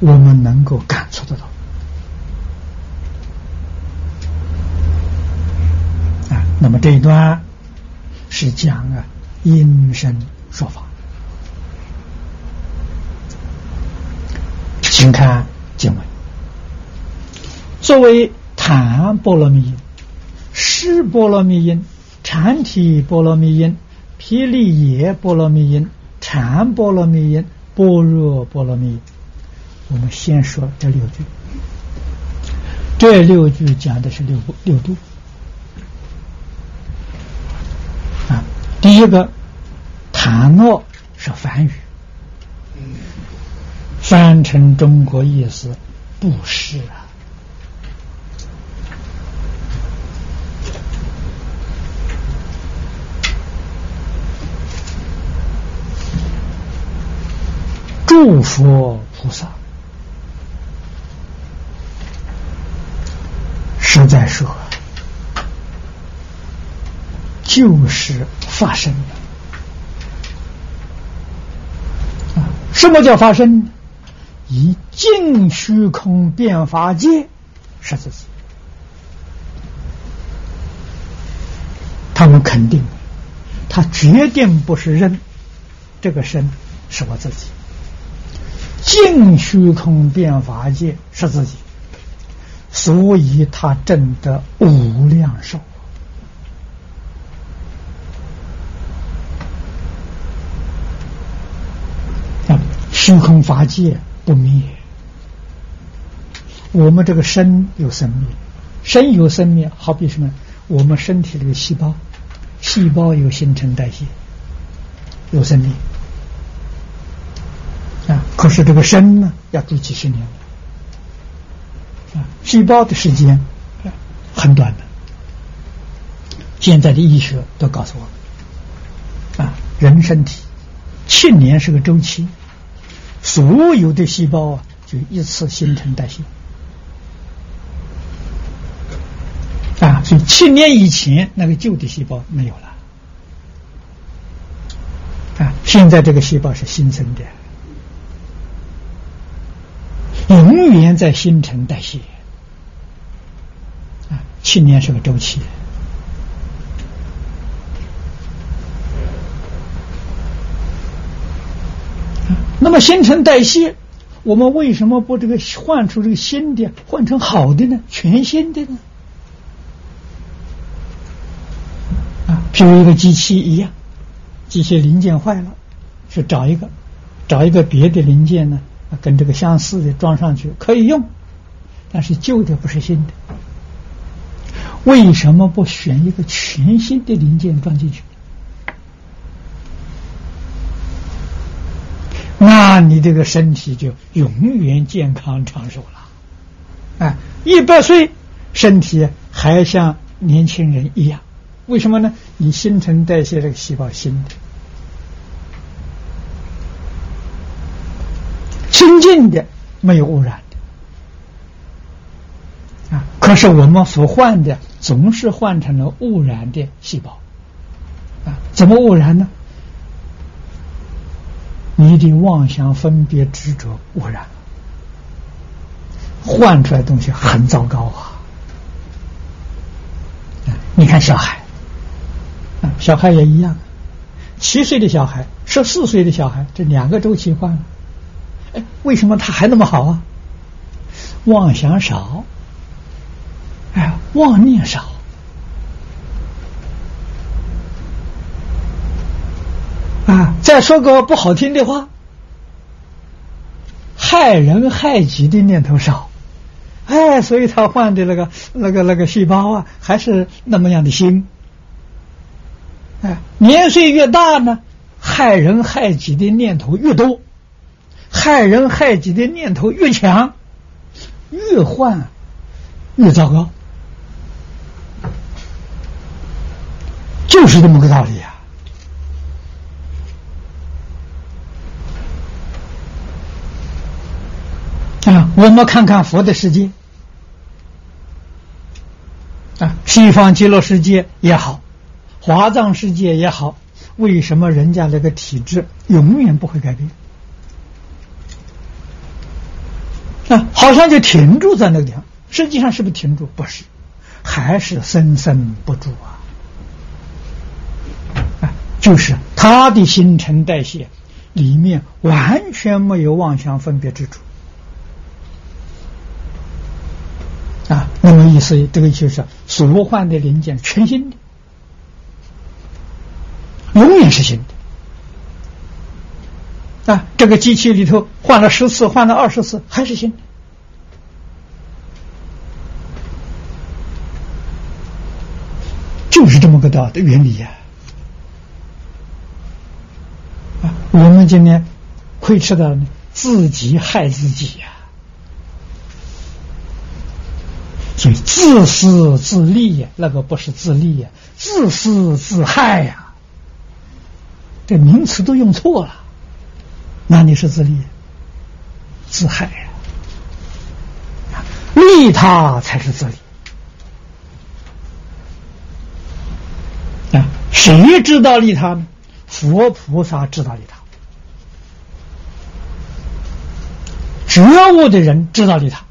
我们能够感触得到。啊，那么这一段是讲啊因声说法，请看经文。作为谈波罗蜜音、释波罗蜜音、禅体波罗蜜音。霹雳耶波罗蜜音、禅波罗蜜音、般若波罗蜜，我们先说这六句。这六句讲的是六六度啊。第一个，檀诺是梵语，翻成中国意思不是啊。诸佛菩萨实在说，就是发生的！什么叫发生？以净虚空变法界是自己，他们肯定，他决定不是人，这个身是我自己。净虚空变法界是自己，所以他证得无量寿。啊，虚空法界不灭，我们这个身有生命，身有生命，好比什么？我们身体这个细胞，细胞有新陈代谢，有生命。啊！可是这个生呢，要住几十年，啊细胞的时间很短的。现在的医学都告诉我们，啊，人身体七年是个周期，所有的细胞啊，就一次新陈代谢。啊所以七年以前那个旧的细胞没有了，啊，现在这个细胞是新生的，永远在新陈代谢，啊，七年是个周期。那么新陈代谢，我们为什么不这个换出这个新的，换成好的呢？全新的呢？啊，譬如一个机器一样，机器零件坏了，去找一个，找一个别的零件呢，跟这个相似的装上去可以用，但是旧的不是新的，为什么不选一个全新的零件装进去？那你这个身体就永远健康长寿了，哎，一百岁身体还像年轻人一样，为什么呢？你新陈代谢这个细胞新的、清净的、没有污染的啊。可是我们所换的总是换成了污染的细胞啊？怎么污染呢？你的妄想、分别、执着污染，换出来东西很糟糕啊！你看小孩，啊，小孩也一样，七岁的小孩、十四岁的小孩，这两个周期换了，哎，为什么他还那么好啊？妄想少，哎，妄念少。啊，再说个不好听的话，害人害己的念头少，哎，所以他换的那个那个那个细胞啊，还是那么样的新。哎，年岁越大呢，害人害己的念头越多，害人害己的念头越强，越换越糟糕，就是这么个道理啊。啊，我们看看佛的世界，啊，西方极乐世界也好，华藏世界也好，为什么人家那个体质永远不会改变？啊，好像就停住在那个地方，实际上是不是停住？不是，还是生生不住啊！啊，就是他的新陈代谢里面完全没有妄想分别之处。啊，那么意思，这个就是所换的零件全新的，永远是新的。啊，这个机器里头换了十次，换了二十次，还是新的，就是这么个道的原理呀。啊，我们今天亏吃的自己害自己呀。所以自私自利呀，那个不是自利呀，自私自害呀。这名词都用错了，那你是自利？自害呀！利他才是自利啊！谁知道利他呢？佛菩萨知道利他，觉悟的人知道利他。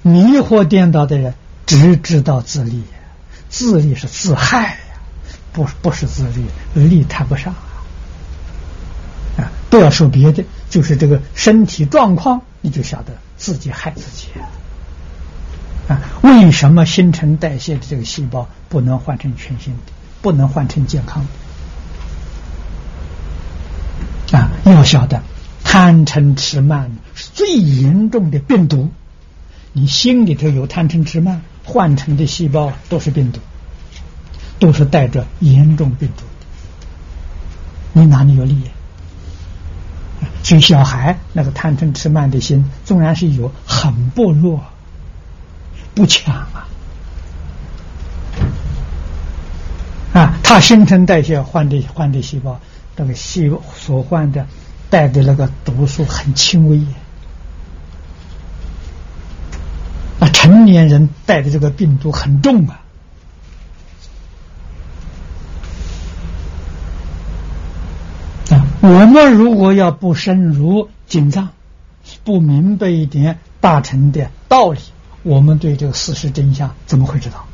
迷惑颠倒的人只知道自利，自利是自害呀，不不是自利，利谈不上！不要说别的，就是这个身体状况，你就晓得自己害自己啊！为什么新陈代谢的这个细胞不能换成全新的，不能换成健康的？啊，要晓得贪嗔痴慢是最严重的病毒。你心里头有贪嗔痴慢，换成的细胞都是病毒，都是带着严重病毒的。你哪里有利益？所以小孩那个贪嗔痴慢的心，纵然是有，很薄弱，不强啊。啊，他新陈代谢换的换的细胞，那个细所换的带的那个毒素很轻微。成年人带的这个病毒很重啊。啊，我们如果要不深入紧张，不明白一点大乘的道理，我们对这个事实真相怎么会知道？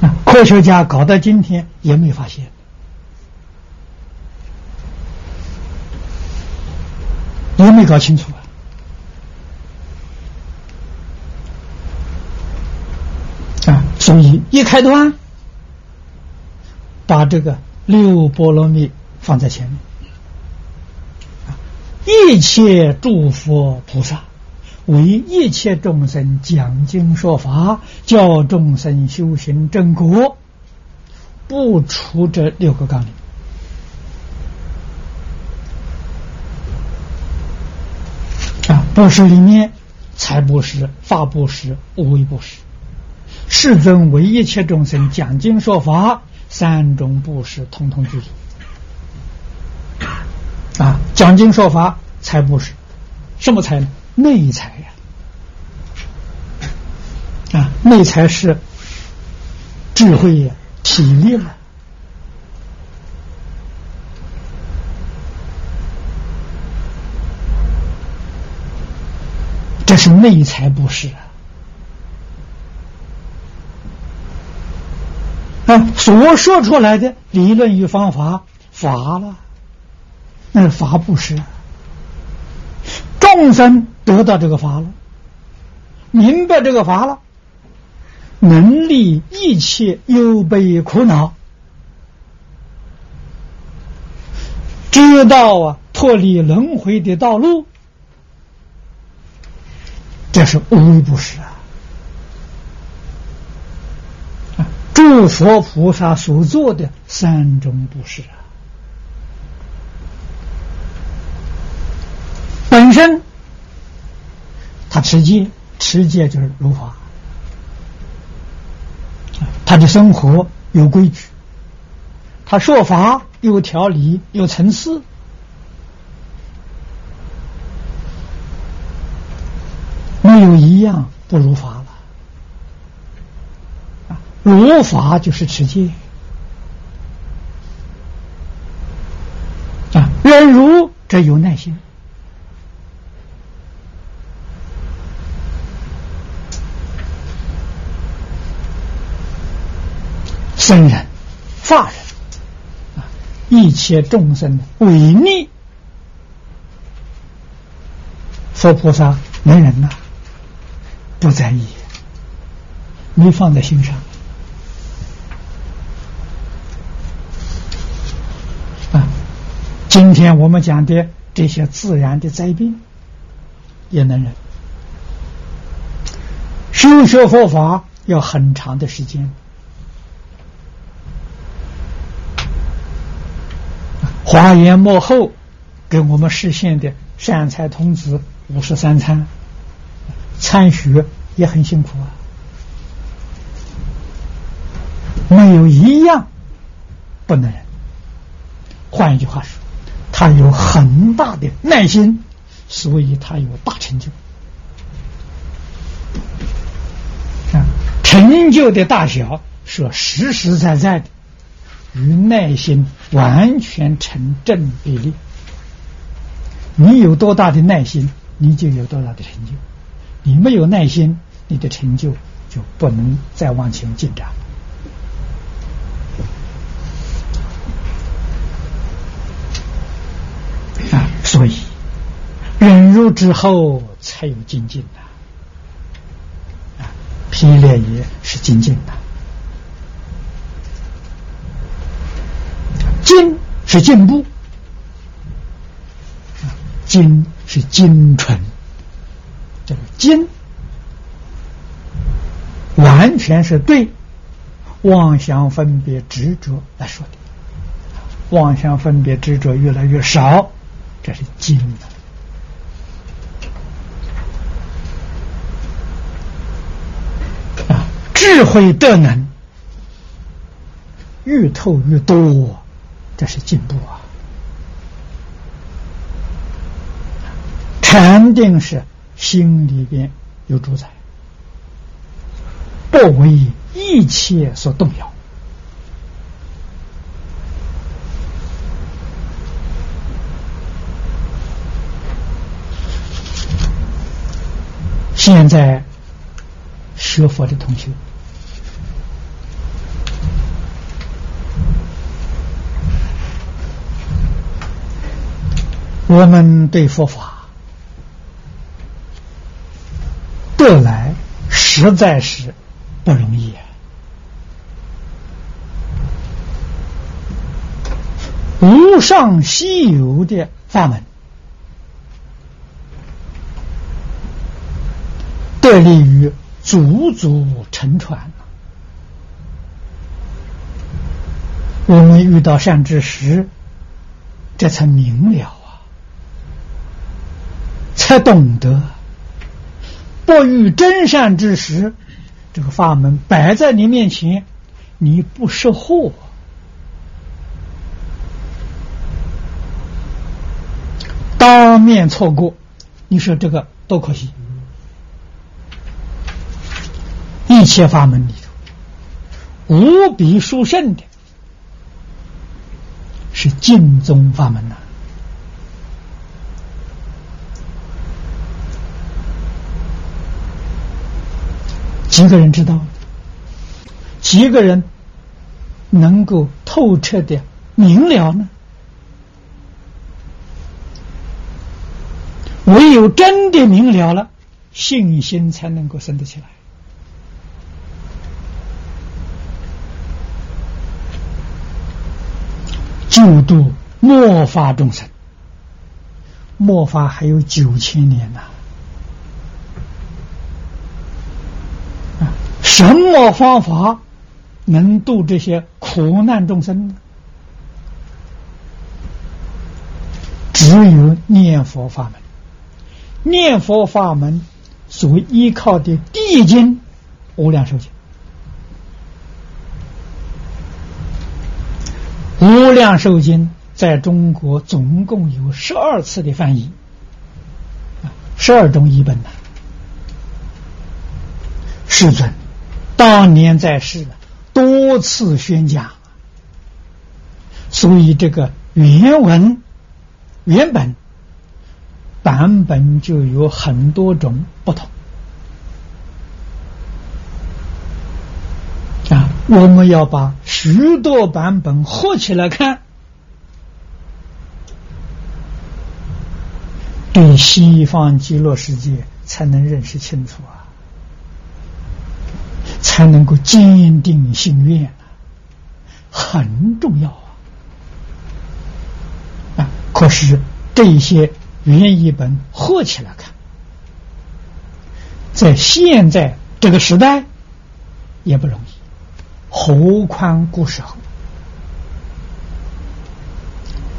啊，科学家搞到今天也没发现，也没搞清楚啊！啊，所以一开端，把这个六波罗蜜放在前面，一切诸佛菩萨。为一切众生讲经说法，教众生修行正果，不出这六个纲领啊！布施里面，财布施、法布施、无为布施，世尊为一切众生讲经说法，三种布施统统具足啊！讲经说法，财布施，什么财呢？内财呀，啊，内财是智慧呀、体力了，这是内财不是啊？啊，所说出来的理论与方法，法了，那是法不是众生。得到这个法了，明白这个法了，能力一切忧悲苦恼，知道啊脱离轮回的道路，这是无微不施啊！啊，诸佛菩萨所做的三种布施啊，本身。他持戒，持戒就是如法。他的生活有规矩，他说法有条理有层次，没有一样不如法。如法就是持戒。啊，忍辱这有耐心。僧人、法人啊，一切众生的违逆，佛菩萨没人呐，不在意，没放在心上。今天我们讲的这些自然的灾病，也能忍。修学佛法要很长的时间。华严幕后给我们实现的善财童子五十三参参学也很辛苦啊，没有一样不能忍。换一句话说，他有很大的耐心，所以他有大成就。啊，成就的大小是实实在在的。与耐心完全成正比例。你有多大的耐心，你就有多大的成就；你没有耐心，你的成就就不能再往前进展。啊，所以入之后才有精进的。啊，批炼也是精进的。精是进步，精是精纯，这个精完全是对妄想分别执着来说的，妄想分别执着越来越少，这是精的智慧的能越透越多。这是进步啊！禅定是心里边有主宰，不为一切所动摇。现在学佛的同学，我们对佛法得来实在是不容易啊！无上稀有的法门。得利于祖祖承传。我们遇到善知识，这才明了，才懂得不遇真善之时，这个法门摆在你面前，你不识货，当面错过，你说这个多可惜。一切法门里头，无比殊胜的是净宗法门呐。几个人知道？几个人能够透彻的明了呢？唯有真的明了了，信心才能够生得起来。救度末法众生，末法还有九千年呐！什么方法能度这些苦难众生呢？只有念佛法门。念佛法门所依靠的地经《无量寿经》。无量寿经在中国总共有十二次的翻译，十二种译本呐。世尊当年在世多次宣讲，所以这个原文原本版本就有很多种不同。啊，我们要把许多版本合起来看，对西方极乐世界才能认识清楚啊，才能够坚定心愿，很重要啊！啊，可是这些原译本合起来看，在现在这个时代也不容易。何况故事后，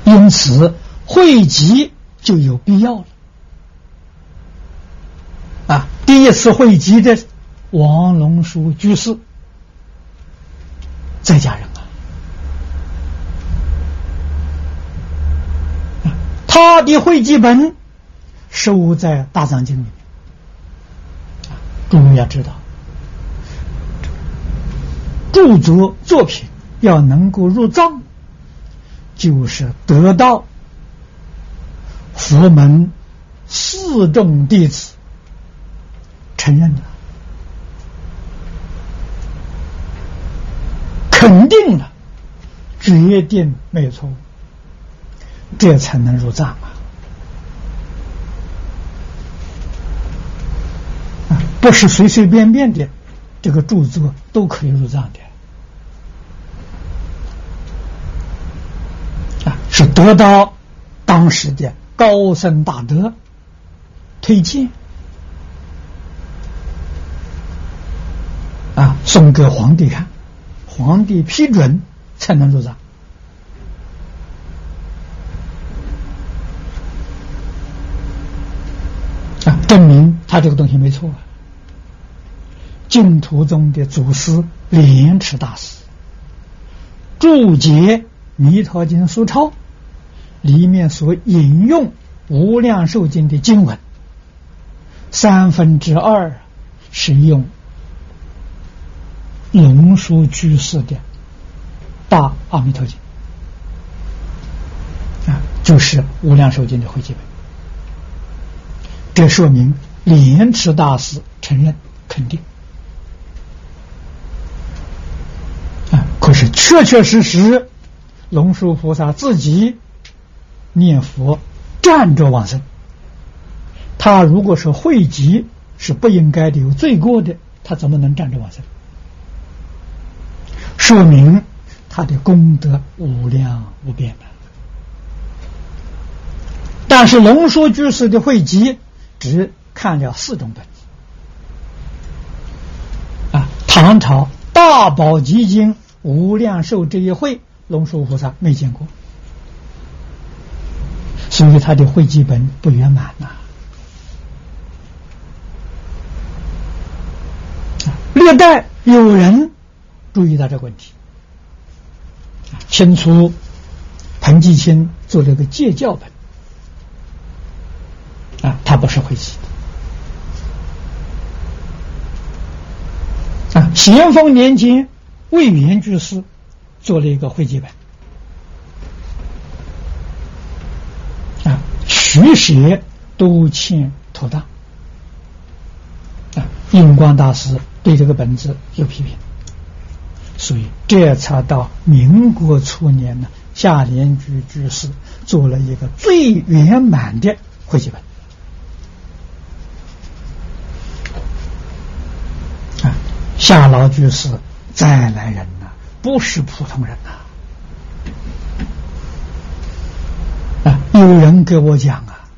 因此汇集就有必要了。啊，第一次汇集的王龙书居士在家人啊，他的汇集本收在大藏经里面。啊，诸位要知道。著作作品要能够入藏，就是得到佛门四众弟子承认了，肯定了，决定没有错误，这才能入藏啊！不是随随便便的这个著作都可以入藏的啊。是得到当时的高僧大德推荐啊，送给皇帝看，皇帝批准才能入藏啊，证明他这个东西没错。净土宗的祖师莲池大师注解《弥陀经》书钞。里面所引用《无量寿经》的经文，三分之二是用龙树居士的《大阿弥陀经》啊，就是《无量寿经》的汇集本。这说明莲池大师承认肯定啊，可是确确实实，龙树菩萨自己念佛站着往生。他如果是汇集，是不应该的，有罪过的，他怎么能站着往生？说明他的功德无量无边的。但是龙树居士的汇集只看了四种本子啊，唐朝大宝积经无量寿这一会，龙树菩萨没见过，所以他的汇集本不圆满呐。历代有人注意到这个问题，清初彭继清做了一个戒教本，啊，他不是会集的，啊，咸丰年间魏源居士做了一个会记本，啊，取写都欠妥当，啊，印光大师。对这个本子有批评，所以这才到民国初年呢，夏联居居士做了一个最圆满的会集本。啊，夏老居士再来人呐，不是普通人呐！啊，有人给我讲啊，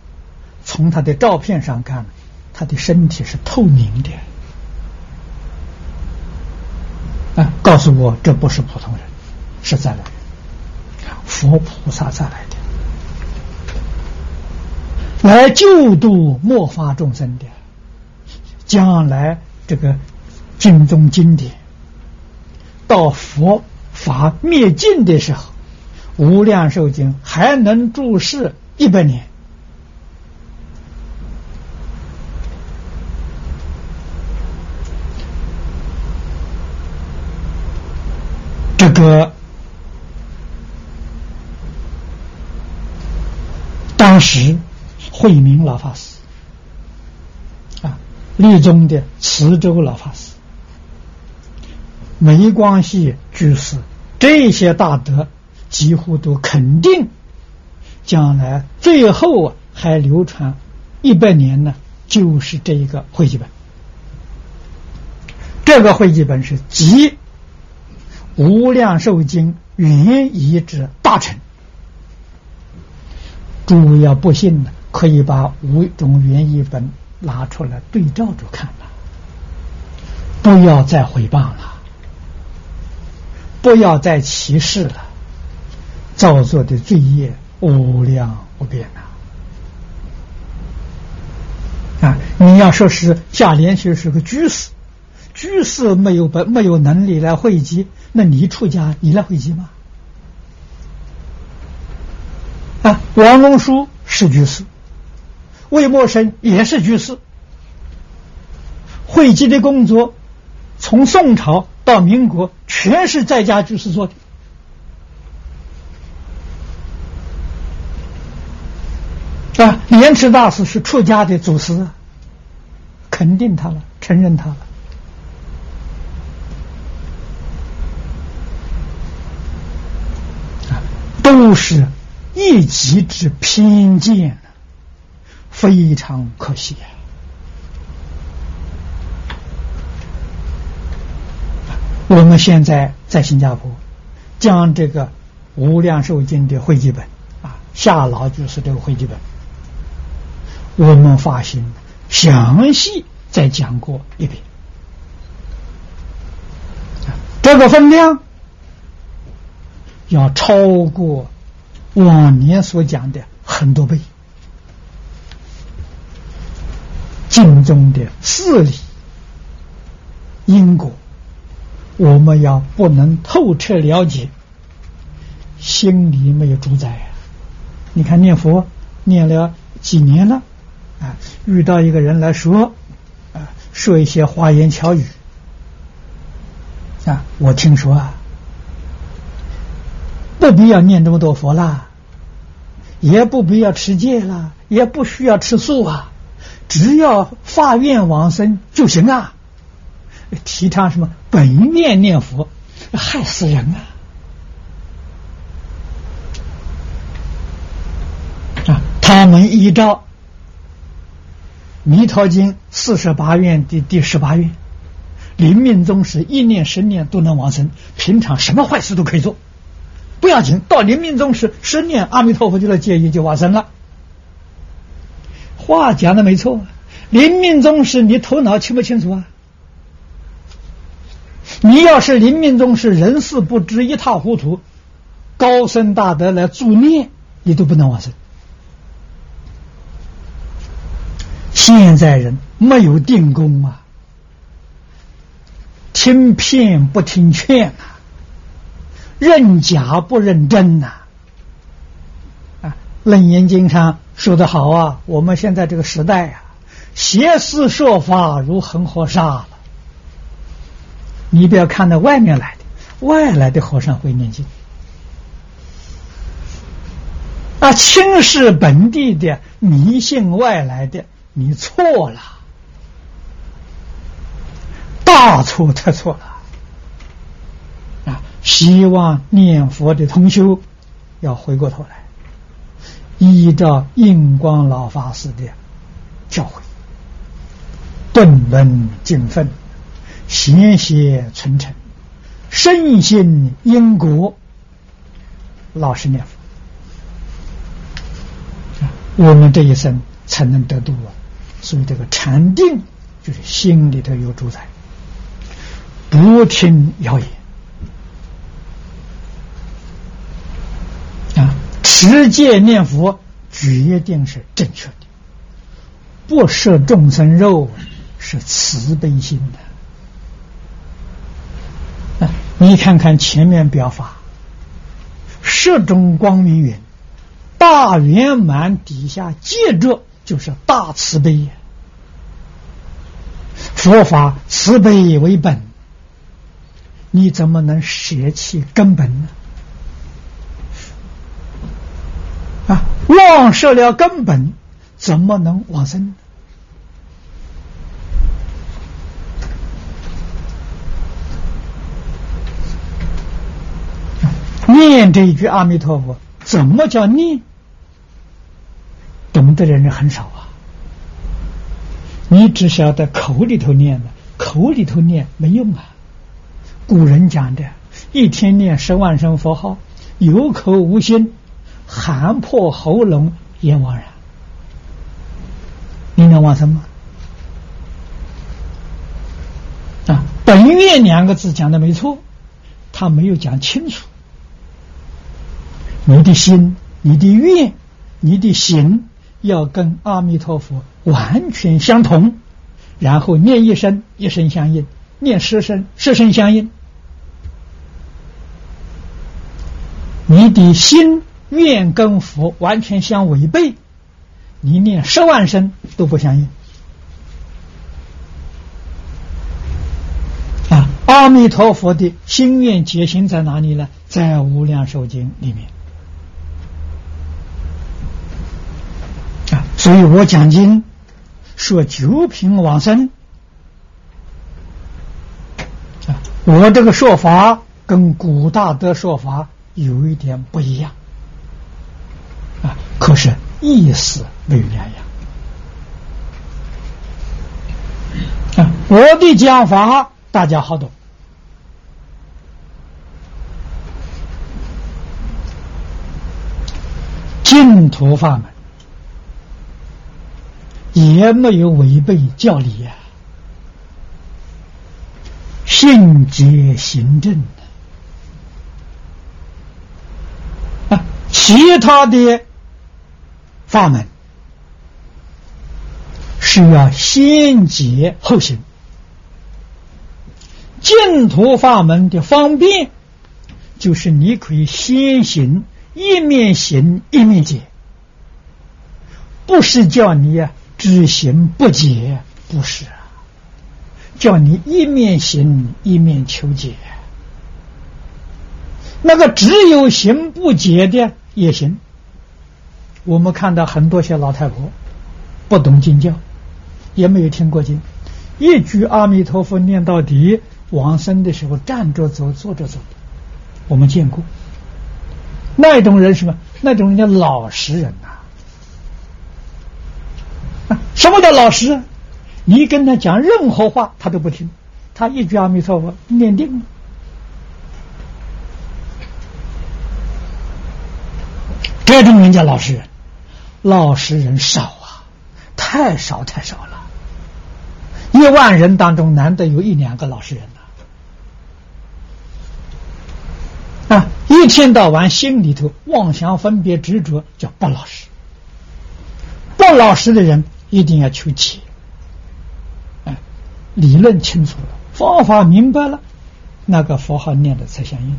从他的照片上看，他的身体是透明的。告诉我，这不是普通人，是再来，佛菩萨再来的，来救度末法众生的。将来这个经中经典到佛法灭尽的时候，无量寿经还能注释一百年。和当时慧明老法师啊，立宗的慈州老法师，梅光系居士，这些大德几乎都肯定，将来最后啊还流传一百年呢，就是这一个汇记本。这个汇记本是集。无量寿经原译之大成，诸位要不信呢，可以把五种原译本拿出来对照着看，不要再诽谤了，不要再歧视了，造作的罪业无量无边呐！啊，你要说是下联学是个居士，居士没有本没有能力来汇集。那你出家，你来汇集吗？啊，王龙书是居士，魏默生也是居士，汇集的工作从宋朝到民国，全是在家居士做的。啊，莲池大师是出家的祖师，肯定他了，承认他了。都是一己之偏见，非常可惜啊！我们现在在新加坡，将这个《无量寿经》的汇集本啊，夏老就是这个汇集本，我们发行详细再讲过一遍，这个分量。要超过往年所讲的很多倍，经中的事理因果，我们要不能透彻了解，心里没有主宰啊！你看念佛念了几年了，啊，遇到一个人来说，啊，说一些花言巧语，啊，我听说啊，不必要念这么多佛啦，也不必要持戒啦，也不需要吃素啊，只要发愿往生就行啊。提倡什么本愿念佛，害死人啊！啊，他们依照《弥陀经》四十八愿的第十八愿，临命终时一念十念都能往生，平常什么坏事都可以做，不要紧。到临命终时十念阿弥陀佛就来接引，就往生了。话讲的没错，临命终时你头脑清不清楚啊？你要是临命终时人事不知一塌糊涂，高僧大德来助念，你都不能往生。现在人没有定功啊，听骗不听劝啊，认假不认真呐。啊，《楞严经》上说的好啊，我们现在这个时代啊，邪思说法如恒河沙了。你不要看到外面来的，外来的和尚会念经，啊，轻视本地的迷信外来的，你错了，大错特错了，希望念佛的同修要回过头来，依照印光老法师的教诲，顿闻经分。贤邪存诚，深信因果，老实念佛，我们这一生才能得度啊！所以这个禅定就是心里头有主宰，不听谣言持戒念佛决定是正确的，不摄众生肉是慈悲心的。你看看前面表法，十种光明云，大圆满底下接着就是大慈悲。佛法慈悲为本，你怎么能舍弃根本呢？啊，忘失了根本，怎么能往生？念这一句阿弥陀佛，怎么叫念？懂得的人很少啊。你只晓得口里头念的，口里头念没用啊。古人讲的，一天念十万声佛号，有口无心，喊破喉咙也枉然。你能往什么？啊，本愿两个字讲的没错，他没有讲清楚。你的心、你的愿、你的行，要跟阿弥陀佛完全相同，然后念一声，一声相应；念十声，十声相应。你的心愿跟佛完全相违背，你念十万声都不相应。啊，阿弥陀佛的心愿结心在哪里呢？在《无量寿经》里面啊。所以我讲经说九品往生啊，我这个说法跟古大德说法有一点不一样，可是意思没有两样啊。我的讲法大家好懂，净土法门。也没有违背教理呀，信解行正啊，其他的法门是要先解后行，净土法门的方便就是你可以先行，一面行一面解，不是叫你呀。只行不解，不是啊，叫你一面行一面求解。那个只有行不解的也行。我们看到很多些老太婆不懂经教，也没有听过经，一句阿弥陀佛念到底，往生的时候站着走，坐着走，我们见过。那种人什么？那种人叫老实人呐。什么叫老实？你跟他讲任何话，他都不听，他一句阿弥陀佛念定了。这种人叫老实人，老实人少啊，太少太少了。一万人当中，难得有一两个老实人呐。啊，一天到晚心里头妄想分别执着，叫不老实。不老实的人一定要求解，哎，理论清楚了，方法明白了，那个佛号念的才相应。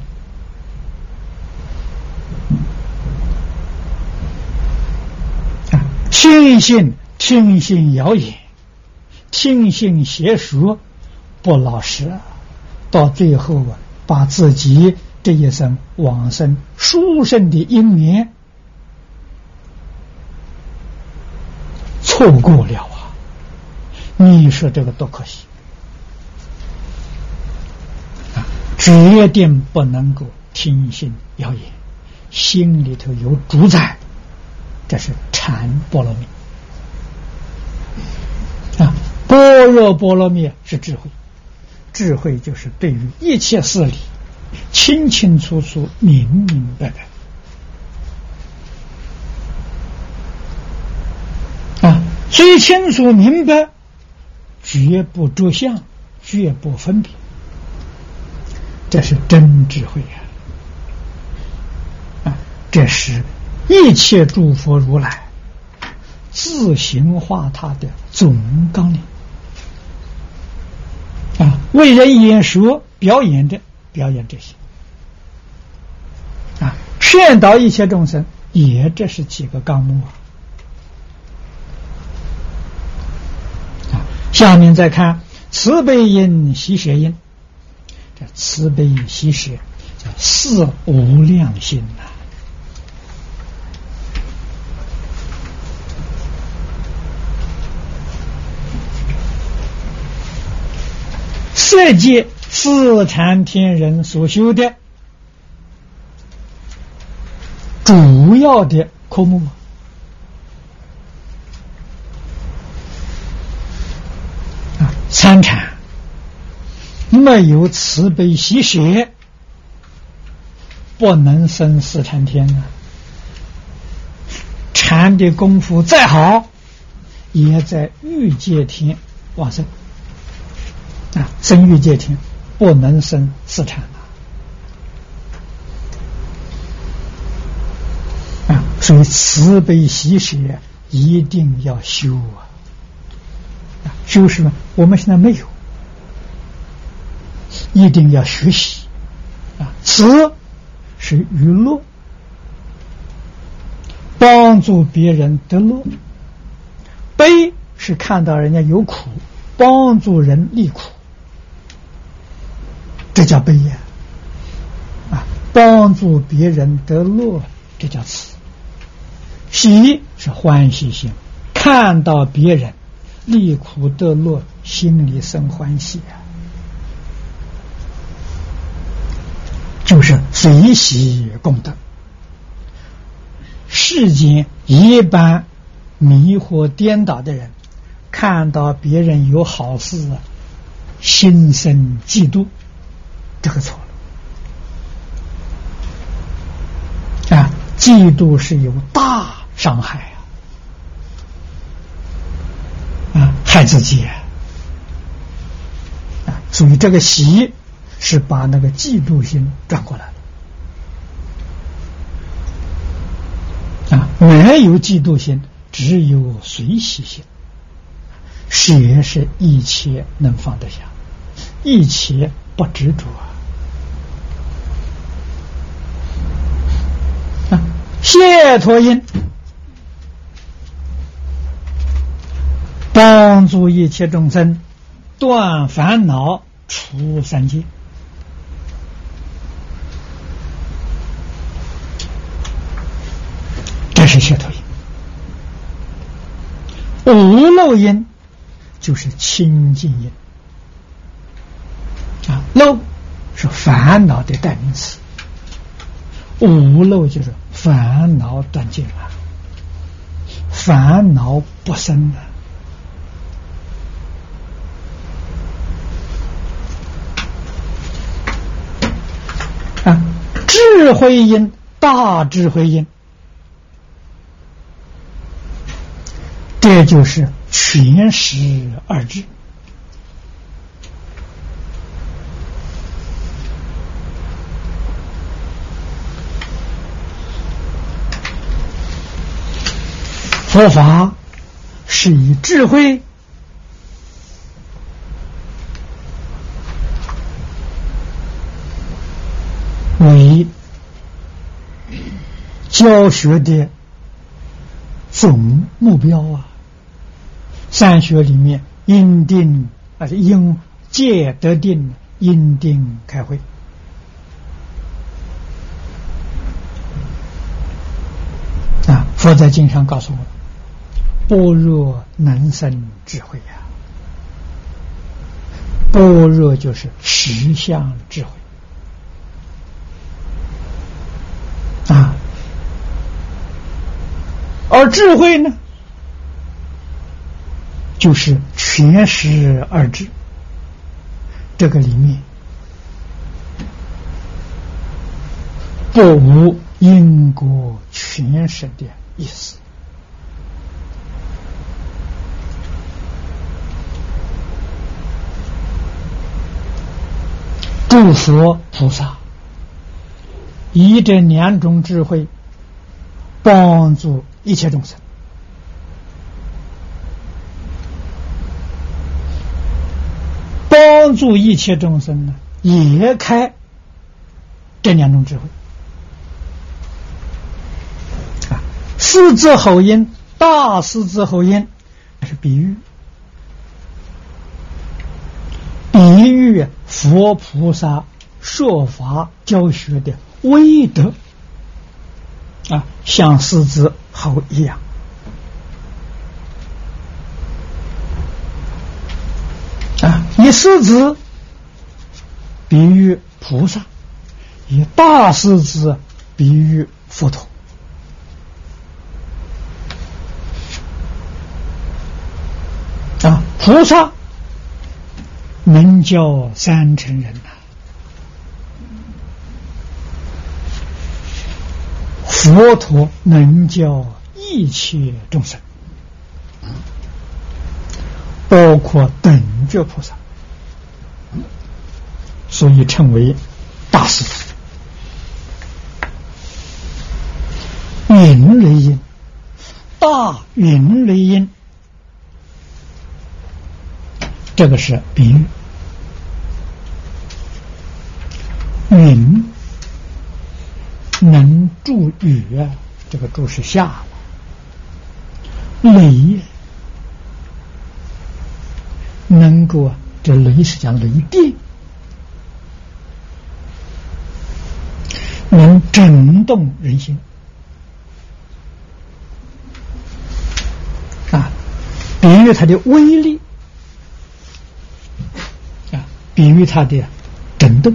听信听信谣言，听信邪说，不老实，到最后啊，把自己这一生往生殊胜的因缘错过了啊！你说这个多可惜！决定不能够听信谣言，心里头有主宰。这是禅波罗蜜啊，般若波罗蜜是智慧，智慧就是对于一切事理清清楚楚、明明白白啊，最清楚明白，绝不着相，绝不分别，这是真智慧呀！啊，这是。一切诸佛如来自行化他的总纲领啊，为人演说表演的表演这些啊，劝导一切众生也这是几个纲目啊。啊，下面再看慈悲因喜舍因，这慈悲喜舍叫四无量心呐。色界四禅天人所修的主要的科目啊，参禅没有慈悲喜舍，不能生四禅天啊。禅的功夫再好，也在欲界天往生。啊，生欲界天不能生四禅啊！所以慈悲喜舍一定要修啊！修什么？我们现在没有，一定要学习啊！慈是娱乐，帮助别人得乐；悲是看到人家有苦，帮助人利苦。这叫悲呀，啊，帮助别人得乐，这叫慈。喜是欢喜心，看到别人利苦得乐，心里生欢喜啊，就是随喜功德。世间一般迷惑颠倒的人，看到别人有好事，心生嫉妒。这个错了啊！嫉妒是有大伤害啊，啊，害自己啊！所以这个喜是把那个嫉妒心转过来了啊，没有嫉妒心，只有随喜心，舍是一切能放得下，一切不执着啊。谢陀因，帮助一切众生断烦恼、除三界。这是解脱因。无漏因就是清净因啊，漏是烦恼的代名词，无漏就是烦恼断尽了。烦恼不生了啊！智慧因大智慧因，这就是全实二智。佛法是以智慧为教学的总目标啊！三学里面，因定啊，应戒得定，因定开会啊！佛在经上告诉我。般若能生智慧呀！般若就是实相智慧啊，而智慧呢，就是全实二智。这个里面不无因果全实的意思。诸佛菩萨以这两种智慧帮助一切众生，帮助一切众生呢，也开这两种智慧啊。四字后音，大四字后音，是比喻。比喻佛菩萨说法教学的威德啊，像狮子吼一样啊，以狮子比喻菩萨，以大狮子比喻佛陀啊，菩萨。能教三成人呐，佛陀能教一切众生，包括等觉菩萨，所以称为大师。云雷音，大云雷音，这个是比喻。云能助雨啊，这个助是下了。雷能够啊，这雷是讲雷电，能震动人心啊，比喻它的威力啊，比喻它的震动。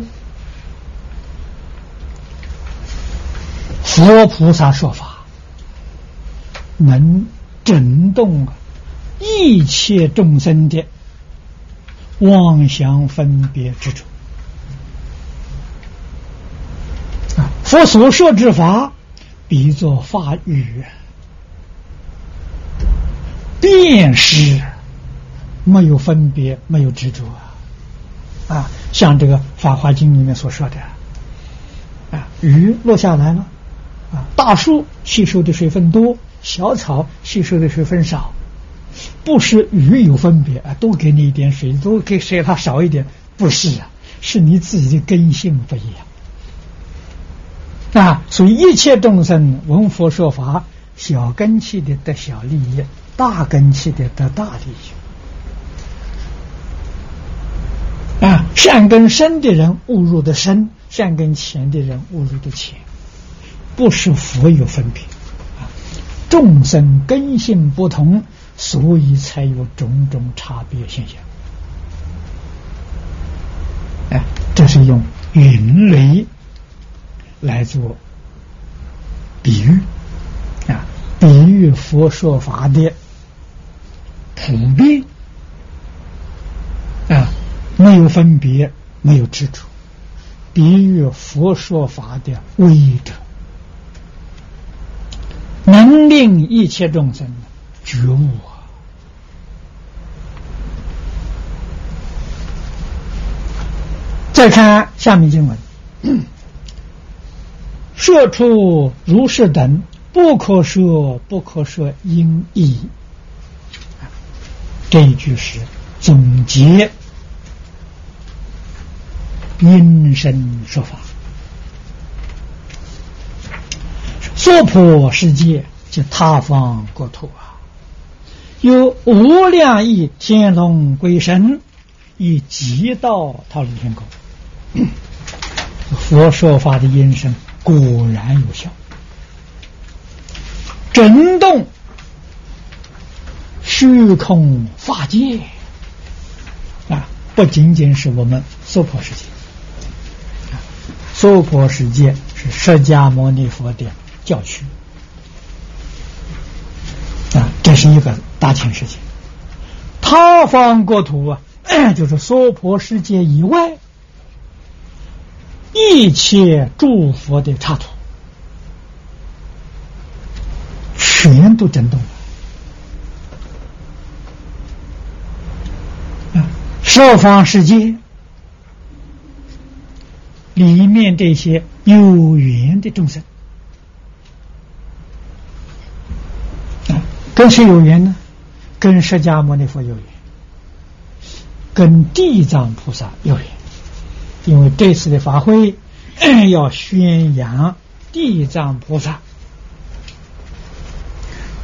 佛菩萨说法，能震动一切众生的妄想分别之处。啊，佛所说之法，比作法语，便是没有分别，没有执着啊！啊，像这个《法华经》里面所说的，啊，雨落下来了。啊大树吸收的水分多，小草吸收的水分少，不是鱼有分别啊，多给你一点水，多给谁它少一点，不是啊，是你自己的根性不一样啊。所以一切众生闻佛说法，小根器的得小利益，大根器的得大利益啊！善根深的人误入的深，善根浅的人误入的浅，不是佛有分别啊！众生根性不同，所以才有种种差别现象。哎，这是用云雷来做比喻啊，比喻佛说法的普遍啊，没有分别，没有执着，比喻佛说法的威者，能令一切众生觉悟啊。再看下面经文，说出如是等，不可说，不可说因义。这一句是总结因身说法，娑婆世界即他方国土啊，有无量亿天龙鬼神，以极道逃离天空。佛说法的音声果然有效，震动虚空法界啊！不仅仅是我们娑婆世界，娑婆世界是释迦牟尼佛的教区啊，这是一个大千世界。他方国土啊，就是娑婆世界以外。一切诸佛的插图，全都震动了。啊，十方世界里面这些有缘的众生，跟谁有缘呢？跟释迦牟尼佛有缘，跟地藏菩萨有缘。因为这次的法会 要宣扬地藏菩萨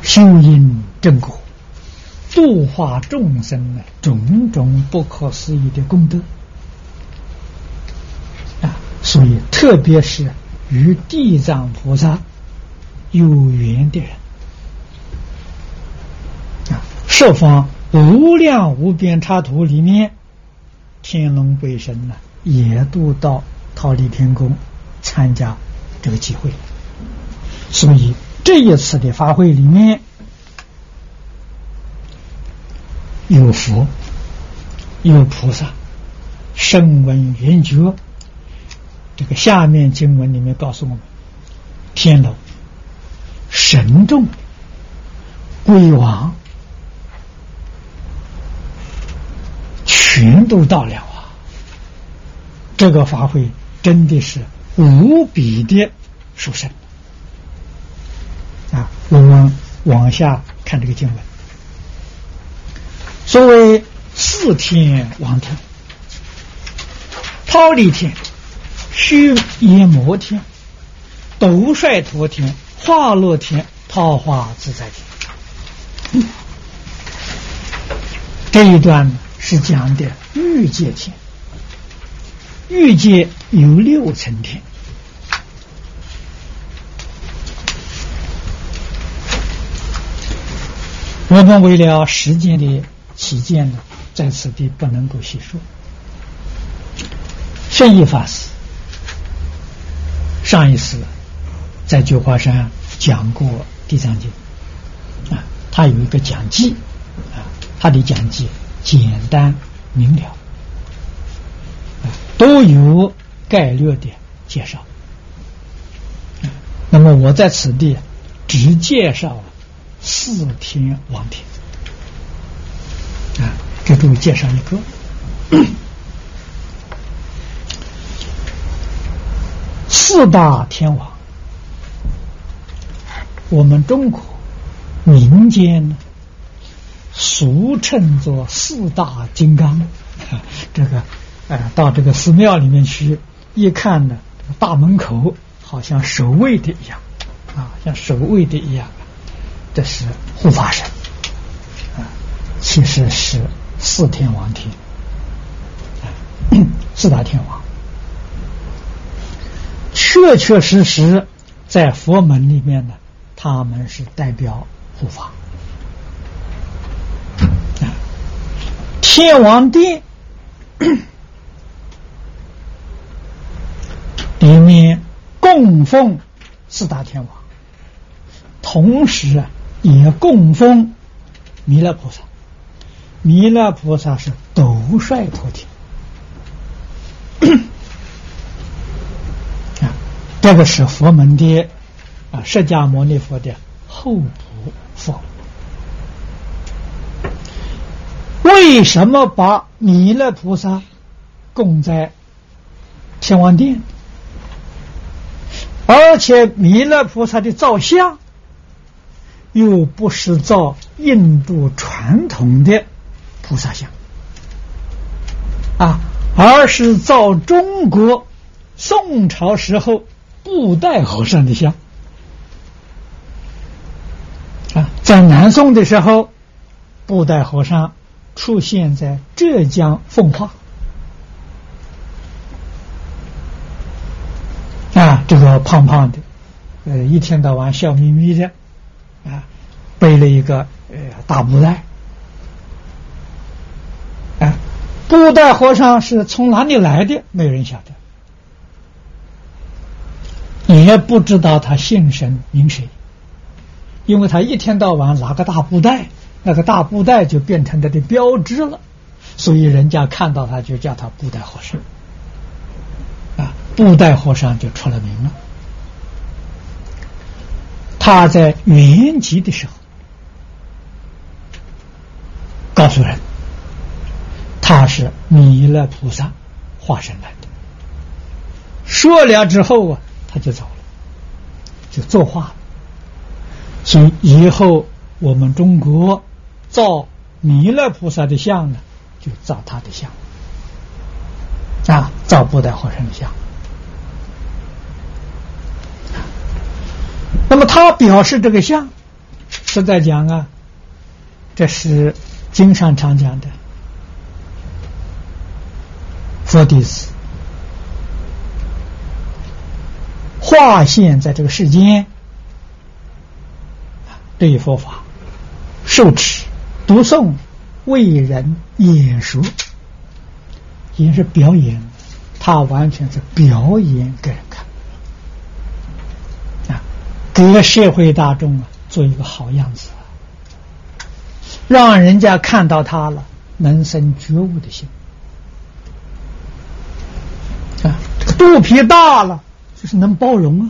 修因正果、度化众生的种种不可思议的功德啊，所以特别是与地藏菩萨有缘的人啊，设方无量无边刹土里面，天龙鬼神呢。也都到桃李天宫参加这个集会，所以这一次的法会里面有佛有菩萨，声闻缘觉。这个下面经文里面告诉我们，天龙神众鬼王全都到了啊。这个法会真的是无比的殊胜啊！我们往下看这个经文。所谓四天王天、忉利天、须阎摩天、斗率陀天、化乐天、桃花自在天，这一段是讲的欲界天。欲界有六层天，我们为了时间的起见呢，在此地不能够细说。圣意法师上一次在九华山讲过《地藏经》，啊，他有一个讲记，啊，他的讲记简单明了。都有概略的介绍。那么我在此地只介绍了四天王天啊，这就介绍一个 四大天王。我们中国民间呢，俗称作四大金刚，这个。呃，到这个寺庙里面去一看呢，大门口好像守卫的一样，啊，像守卫的一样，这是护法神啊，其实是四天王天，四大天王，确确实实在佛门里面呢，他们是代表护法。天王殿 里面供奉四大天王，同时啊也供奉弥勒菩萨。弥勒菩萨是斗率陀天 啊，这个是佛门的啊释迦牟尼佛的后补佛。为什么把弥勒菩萨供在天王殿？而且弥勒菩萨的造像又不是造印度传统的菩萨像啊，而是造中国宋朝时候布袋和尚的像啊，在南宋的时候，布袋和尚。出现在浙江奉化啊，这个胖胖的，呃，一天到晚笑眯眯的啊，背了一个呃大布袋啊，布袋和尚是从哪里来的？没人晓得，也不知道他姓甚名谁，因为他一天到晚拿个大布袋。那个大布袋就变成他的标志了，所以人家看到他就叫他布袋和尚，啊，布袋和尚就出了名了。他在圆寂的时候告诉人，他是弥勒菩萨化身来的。说了之后啊，他就走了，就作画了。所以以后我们中国。造弥勒菩萨的像呢，就造他的像啊，造布袋和尚的像。那么他表示这个像是在讲啊，这是经上常讲的，佛弟子化现在这个世间，对佛法受持。读诵为人演说，也是表演，他完全是表演给人看啊，给社会大众啊做一个好样子，让人家看到他了，能生觉悟的心啊。这个肚皮大了，就是能包容啊。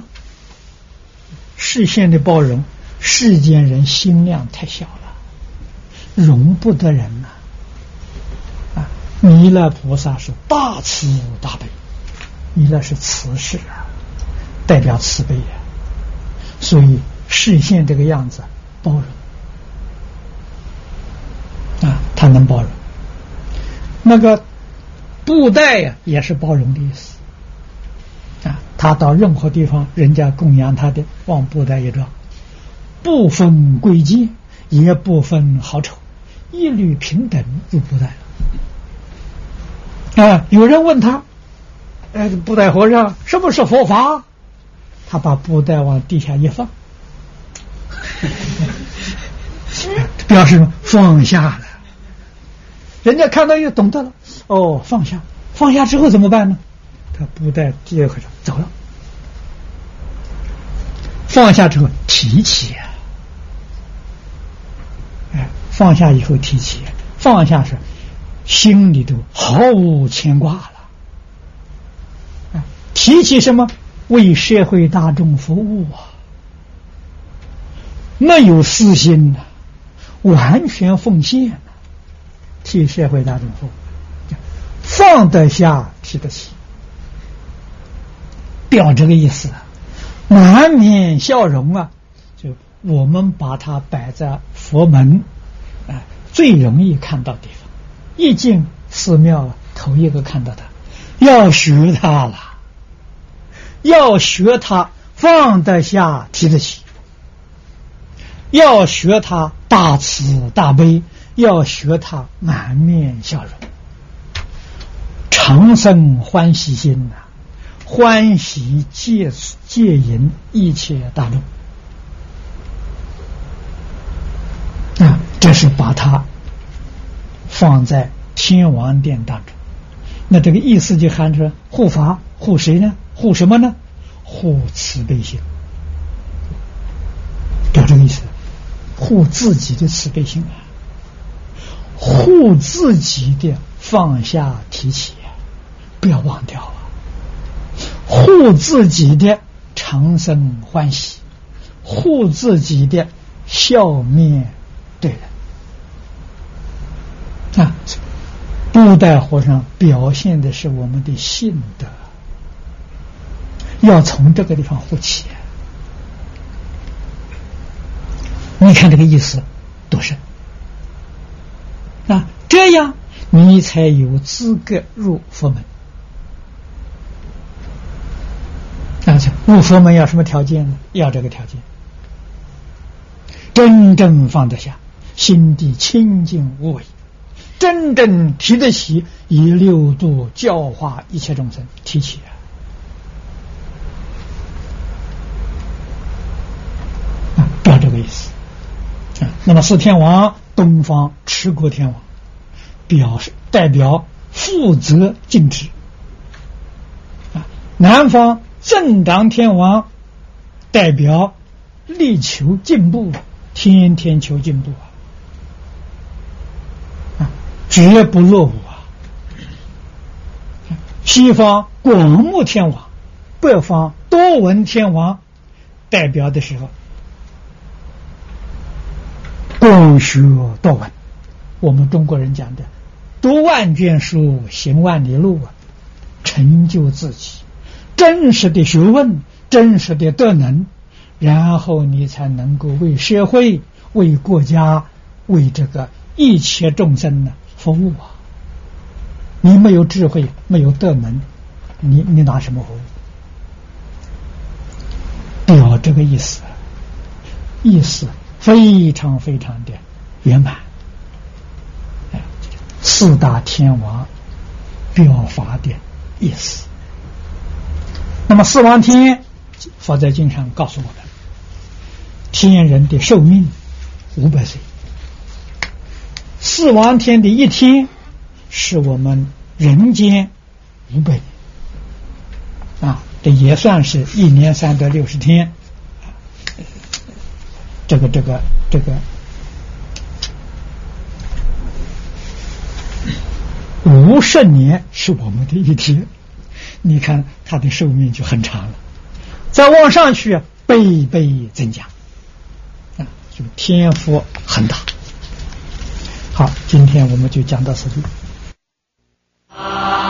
视线的包容，世间人心量太小了。容不得人呐！啊，弥勒菩萨是大慈大悲，弥勒是慈氏啊，代表慈悲呀，所以视线这个样子包容啊，他能包容。那个布袋呀，也是包容的意思啊。他到任何地方，人家供养他的，往布袋一装，不分贵贱，也不分好丑。一律平等入布袋啊！有人问他：“哎，布袋和尚什么是佛法？”他把布袋往地下一放，表示放下了。人家看到又懂得了，哦，放下，放下之后怎么办呢？他布袋第二和尚走了，放下之后提起。放下以后提起，放下是心里头毫无牵挂了。提起什么？为社会大众服务啊，没有私心呐，完全奉献，替社会大众服务，放得下，提得起，表这个意思，满面笑容啊！就我们把它摆在佛门。啊最容易看到地方，一进寺庙，头一个看到他，要学他了，要学他放得下提得起，要学他大慈大悲，要学他满面笑容，常生欢喜心呐，欢喜戒戒引一切大众啊，这是把它放在天王殿当中。那这个意思就含着护法护谁呢？护什么呢？护慈悲心，就这个意思。护自己的慈悲心啊，护自己的放下提起，不要忘掉啊。护自己的长生欢喜，护自己的笑面对人啊。布袋和尚表现的是我们的性德，要从这个地方护起。你看这个意思多深啊！这样你才有资格入佛门。那就入佛门要什么条件呢？要这个条件，真正放得下，心地清净无为，真正提得起以六度教化一切众生，提起啊，要这个意思。啊。那么四天王，东方持国天王，表示代表负责禁止；啊，南方正当天王代表力求进步，天天求进步啊，绝不落伍啊。西方广目天王，北方多闻天王，代表的时候。共学多闻，我们中国人讲的“读万卷书，行万里路”啊，成就自己真实的学问、真实的德能，然后你才能够为社会、为国家、为这个一切众生呢服务啊！你没有智慧，没有德能，你你拿什么服务？表这个意思，意思。非常非常的圆满，四大天王表法的意思。那么四王天，佛在经上告诉我们，天人的寿命五百岁，四王天的一天是我们人间五百年，啊，这也算是一年三百六十天。这个这个这个五十年是我们的一天，你看他的寿命就很长了，再往上去倍倍增加，啊，就天赋很大。好今天我们就讲到此地。啊